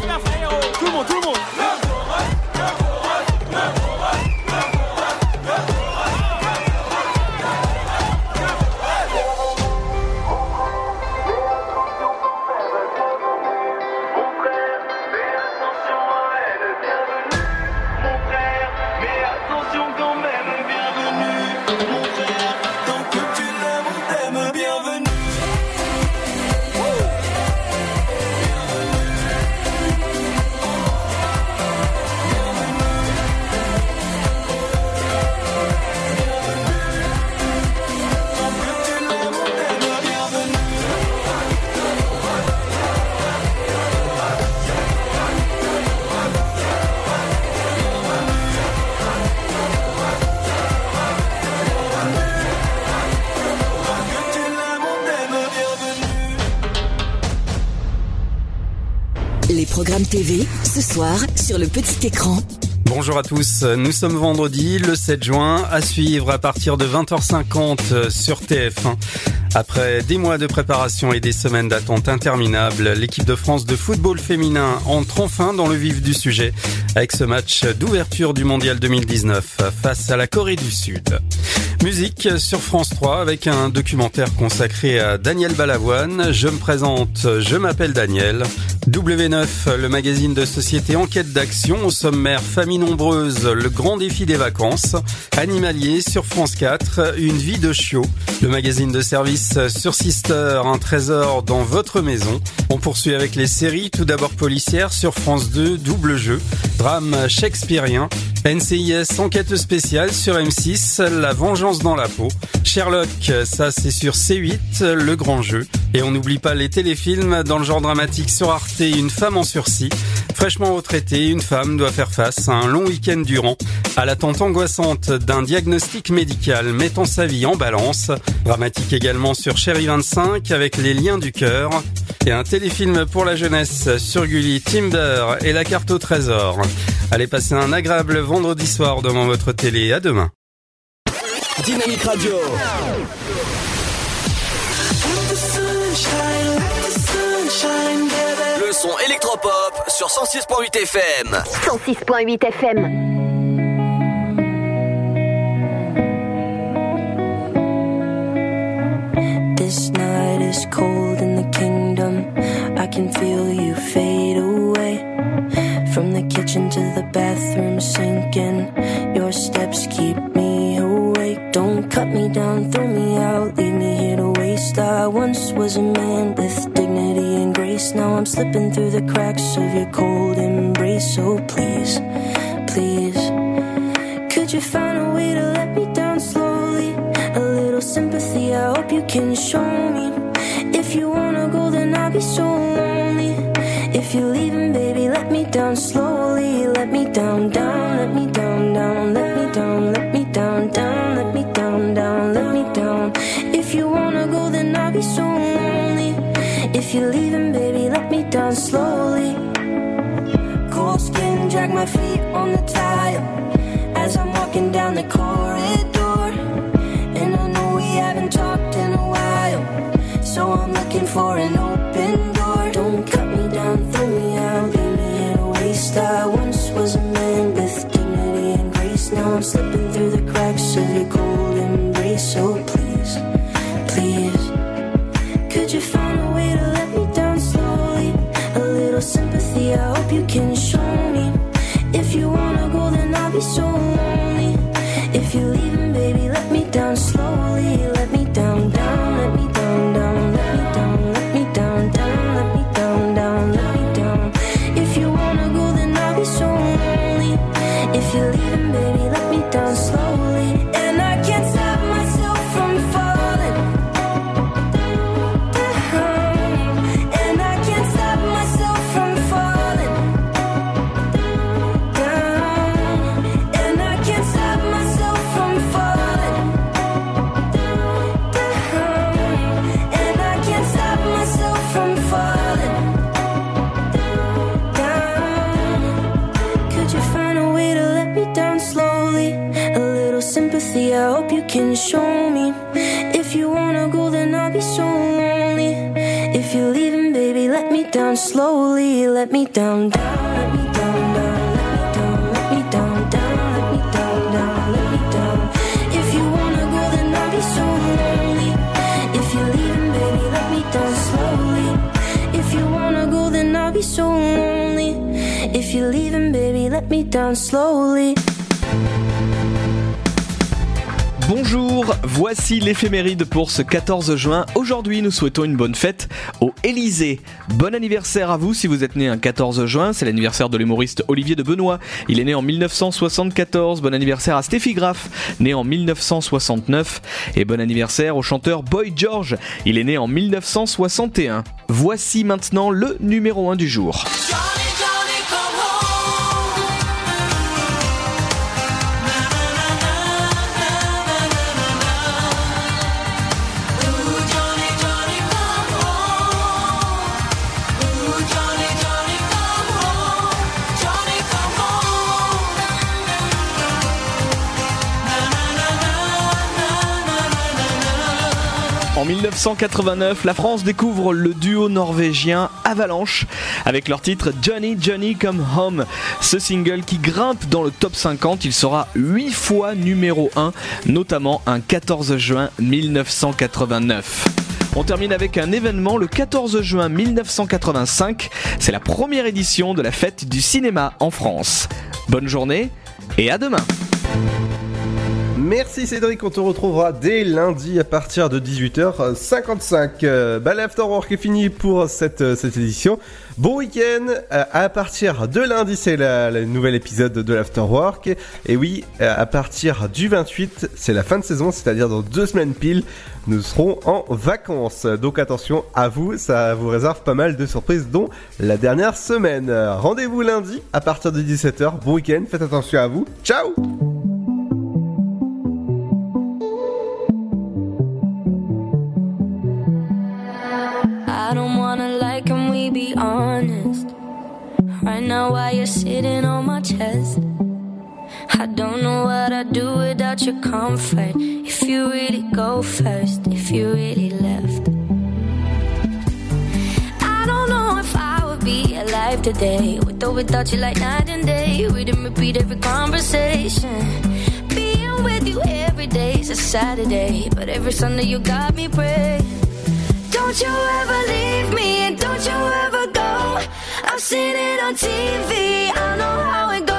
Bonjour à tous, nous sommes vendredi le 7 juin, à suivre à partir de 20h50 sur TF1. Après des mois de préparation et des semaines d'attente interminables, l'équipe de France de football féminin entre enfin dans le vif du sujet avec ce match d'ouverture du Mondial 2019 face à la Corée du Sud. Musique sur France 3 avec un documentaire consacré à Daniel Balavoine. Je me présente, je m'appelle Daniel. W9, le magazine de société Enquête d'action, au sommaire Famille nombreuse, le grand défi des vacances, Animalier sur France 4, une vie de chiot, le magazine de service sur Sister, un trésor dans votre maison. On poursuit avec les séries, tout d'abord policière sur France 2, double jeu, drame shakespearien, NCIS enquête spéciale sur M6, La vengeance dans la peau, Sherlock, ça c'est sur C8, Le grand jeu, et on n'oublie pas les téléfilms dans le genre dramatique sur Arte, Une femme en sursis, fraîchement retraitée, une femme doit faire face à un long week-end durant à l'attente angoissante d'un diagnostic médical mettant sa vie en balance, dramatique également sur Chéri 25 avec les liens du cœur, et un téléfilm pour la jeunesse sur Gulli, Timber et la carte au trésor. Allez passer un agréable vendredi soir devant votre télé. À demain. Dynamique Radio. Le son électropop sur 106.8 FM. 106.8 FM. This night is cold in the kingdom. I can feel you fade. From the kitchen to the bathroom sinking. Your steps keep me awake. Don't cut me down, throw me out, leave me here to waste. I once was a man with dignity and grace. Now I'm slipping through the cracks of your cold embrace. So please, please, could you find a way to let me down slowly? A little sympathy, I hope you can show me. If you wanna go, then I'll be so lonely. If you're leaving, baby, let me down slowly. Let me down, down, let me down, down, let me down, let me down, down, let me down, down, let me down. If you wanna go, then I'll be so lonely. If you're leaving, baby, let me down slowly. Cold skin, drag my feet on the tile as I'm walking down the I hope you can show me. If you wanna go, then I'll be so go, then I'll be so lonely. If you're leaving, baby, let me down slowly. Voici l'éphéméride pour ce 14 juin. Aujourd'hui, nous souhaitons une bonne fête au Élysée. Bon anniversaire à vous si vous êtes né un 14 juin. C'est l'anniversaire de l'humoriste Olivier de Benoît. Il est né en 1974. Bon anniversaire à Steffi Graff, né en 1969. Et bon anniversaire au chanteur Boy George. Il est né en 1961. Voici maintenant le numéro 1 du jour. 1989, la France découvre le duo norvégien Avalanche avec leur titre Johnny Johnny Come Home. Ce single qui grimpe dans le top 50, il sera 8 fois numéro 1, notamment un 14 juin 1989. On termine avec un événement le 14 juin 1985. C'est la première édition de la fête du cinéma en France. Bonne journée et à demain. Merci Cédric, on te retrouvera dès lundi à partir de 18h55. Euh, bah, est fini pour cette, euh, édition. Bon week-end, euh, à partir de lundi c'est la nouvel épisode de l'Afterwork. Et oui, à partir du 28, c'est la fin de saison, c'est-à-dire dans deux semaines pile, nous serons en vacances. Donc attention à vous, ça vous réserve pas mal de surprises, dont la dernière semaine. Rendez-vous lundi à partir de 17h. Bon week-end, faites attention à vous. Ciao I don't wanna lie, can we be honest? Right now, why you're sitting on my chest, I don't know what I'd do without your comfort. If you really go first, if you really left. I don't know if I would be alive today, with or without you, like night and day. We didn't repeat every conversation. Being with you every day is a Saturday, but every Sunday you got me praying. Don't you ever leave me and don't you ever go. I've seen it on TV, I know how it goes.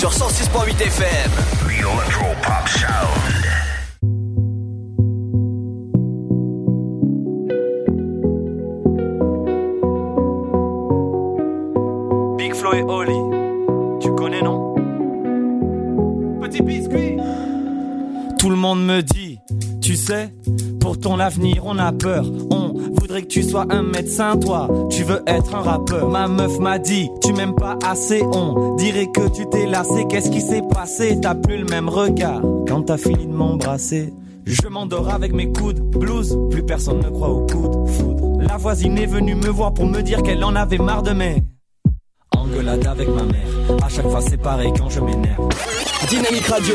sur 106.8 FM. Big Flo et Oli, tu connais non? Petit biscuit Tout le monde me dit, tu sais, pour ton avenir on a peur. Que tu sois un médecin, toi, tu veux être un rappeur. Ma meuf m'a dit, tu m'aimes pas assez, on dirait que tu t'es lassé. Qu'est-ce qui s'est passé? T'as plus le même regard quand t'as fini de m'embrasser. Je m'endors avec mes coudes, blues, plus personne ne croit au coup de foudre. La voisine est venue me voir pour me dire qu'elle en avait marre de mes engueulades avec ma mère. À chaque fois c'est pareil quand je m'énerve. Dynamique Radio.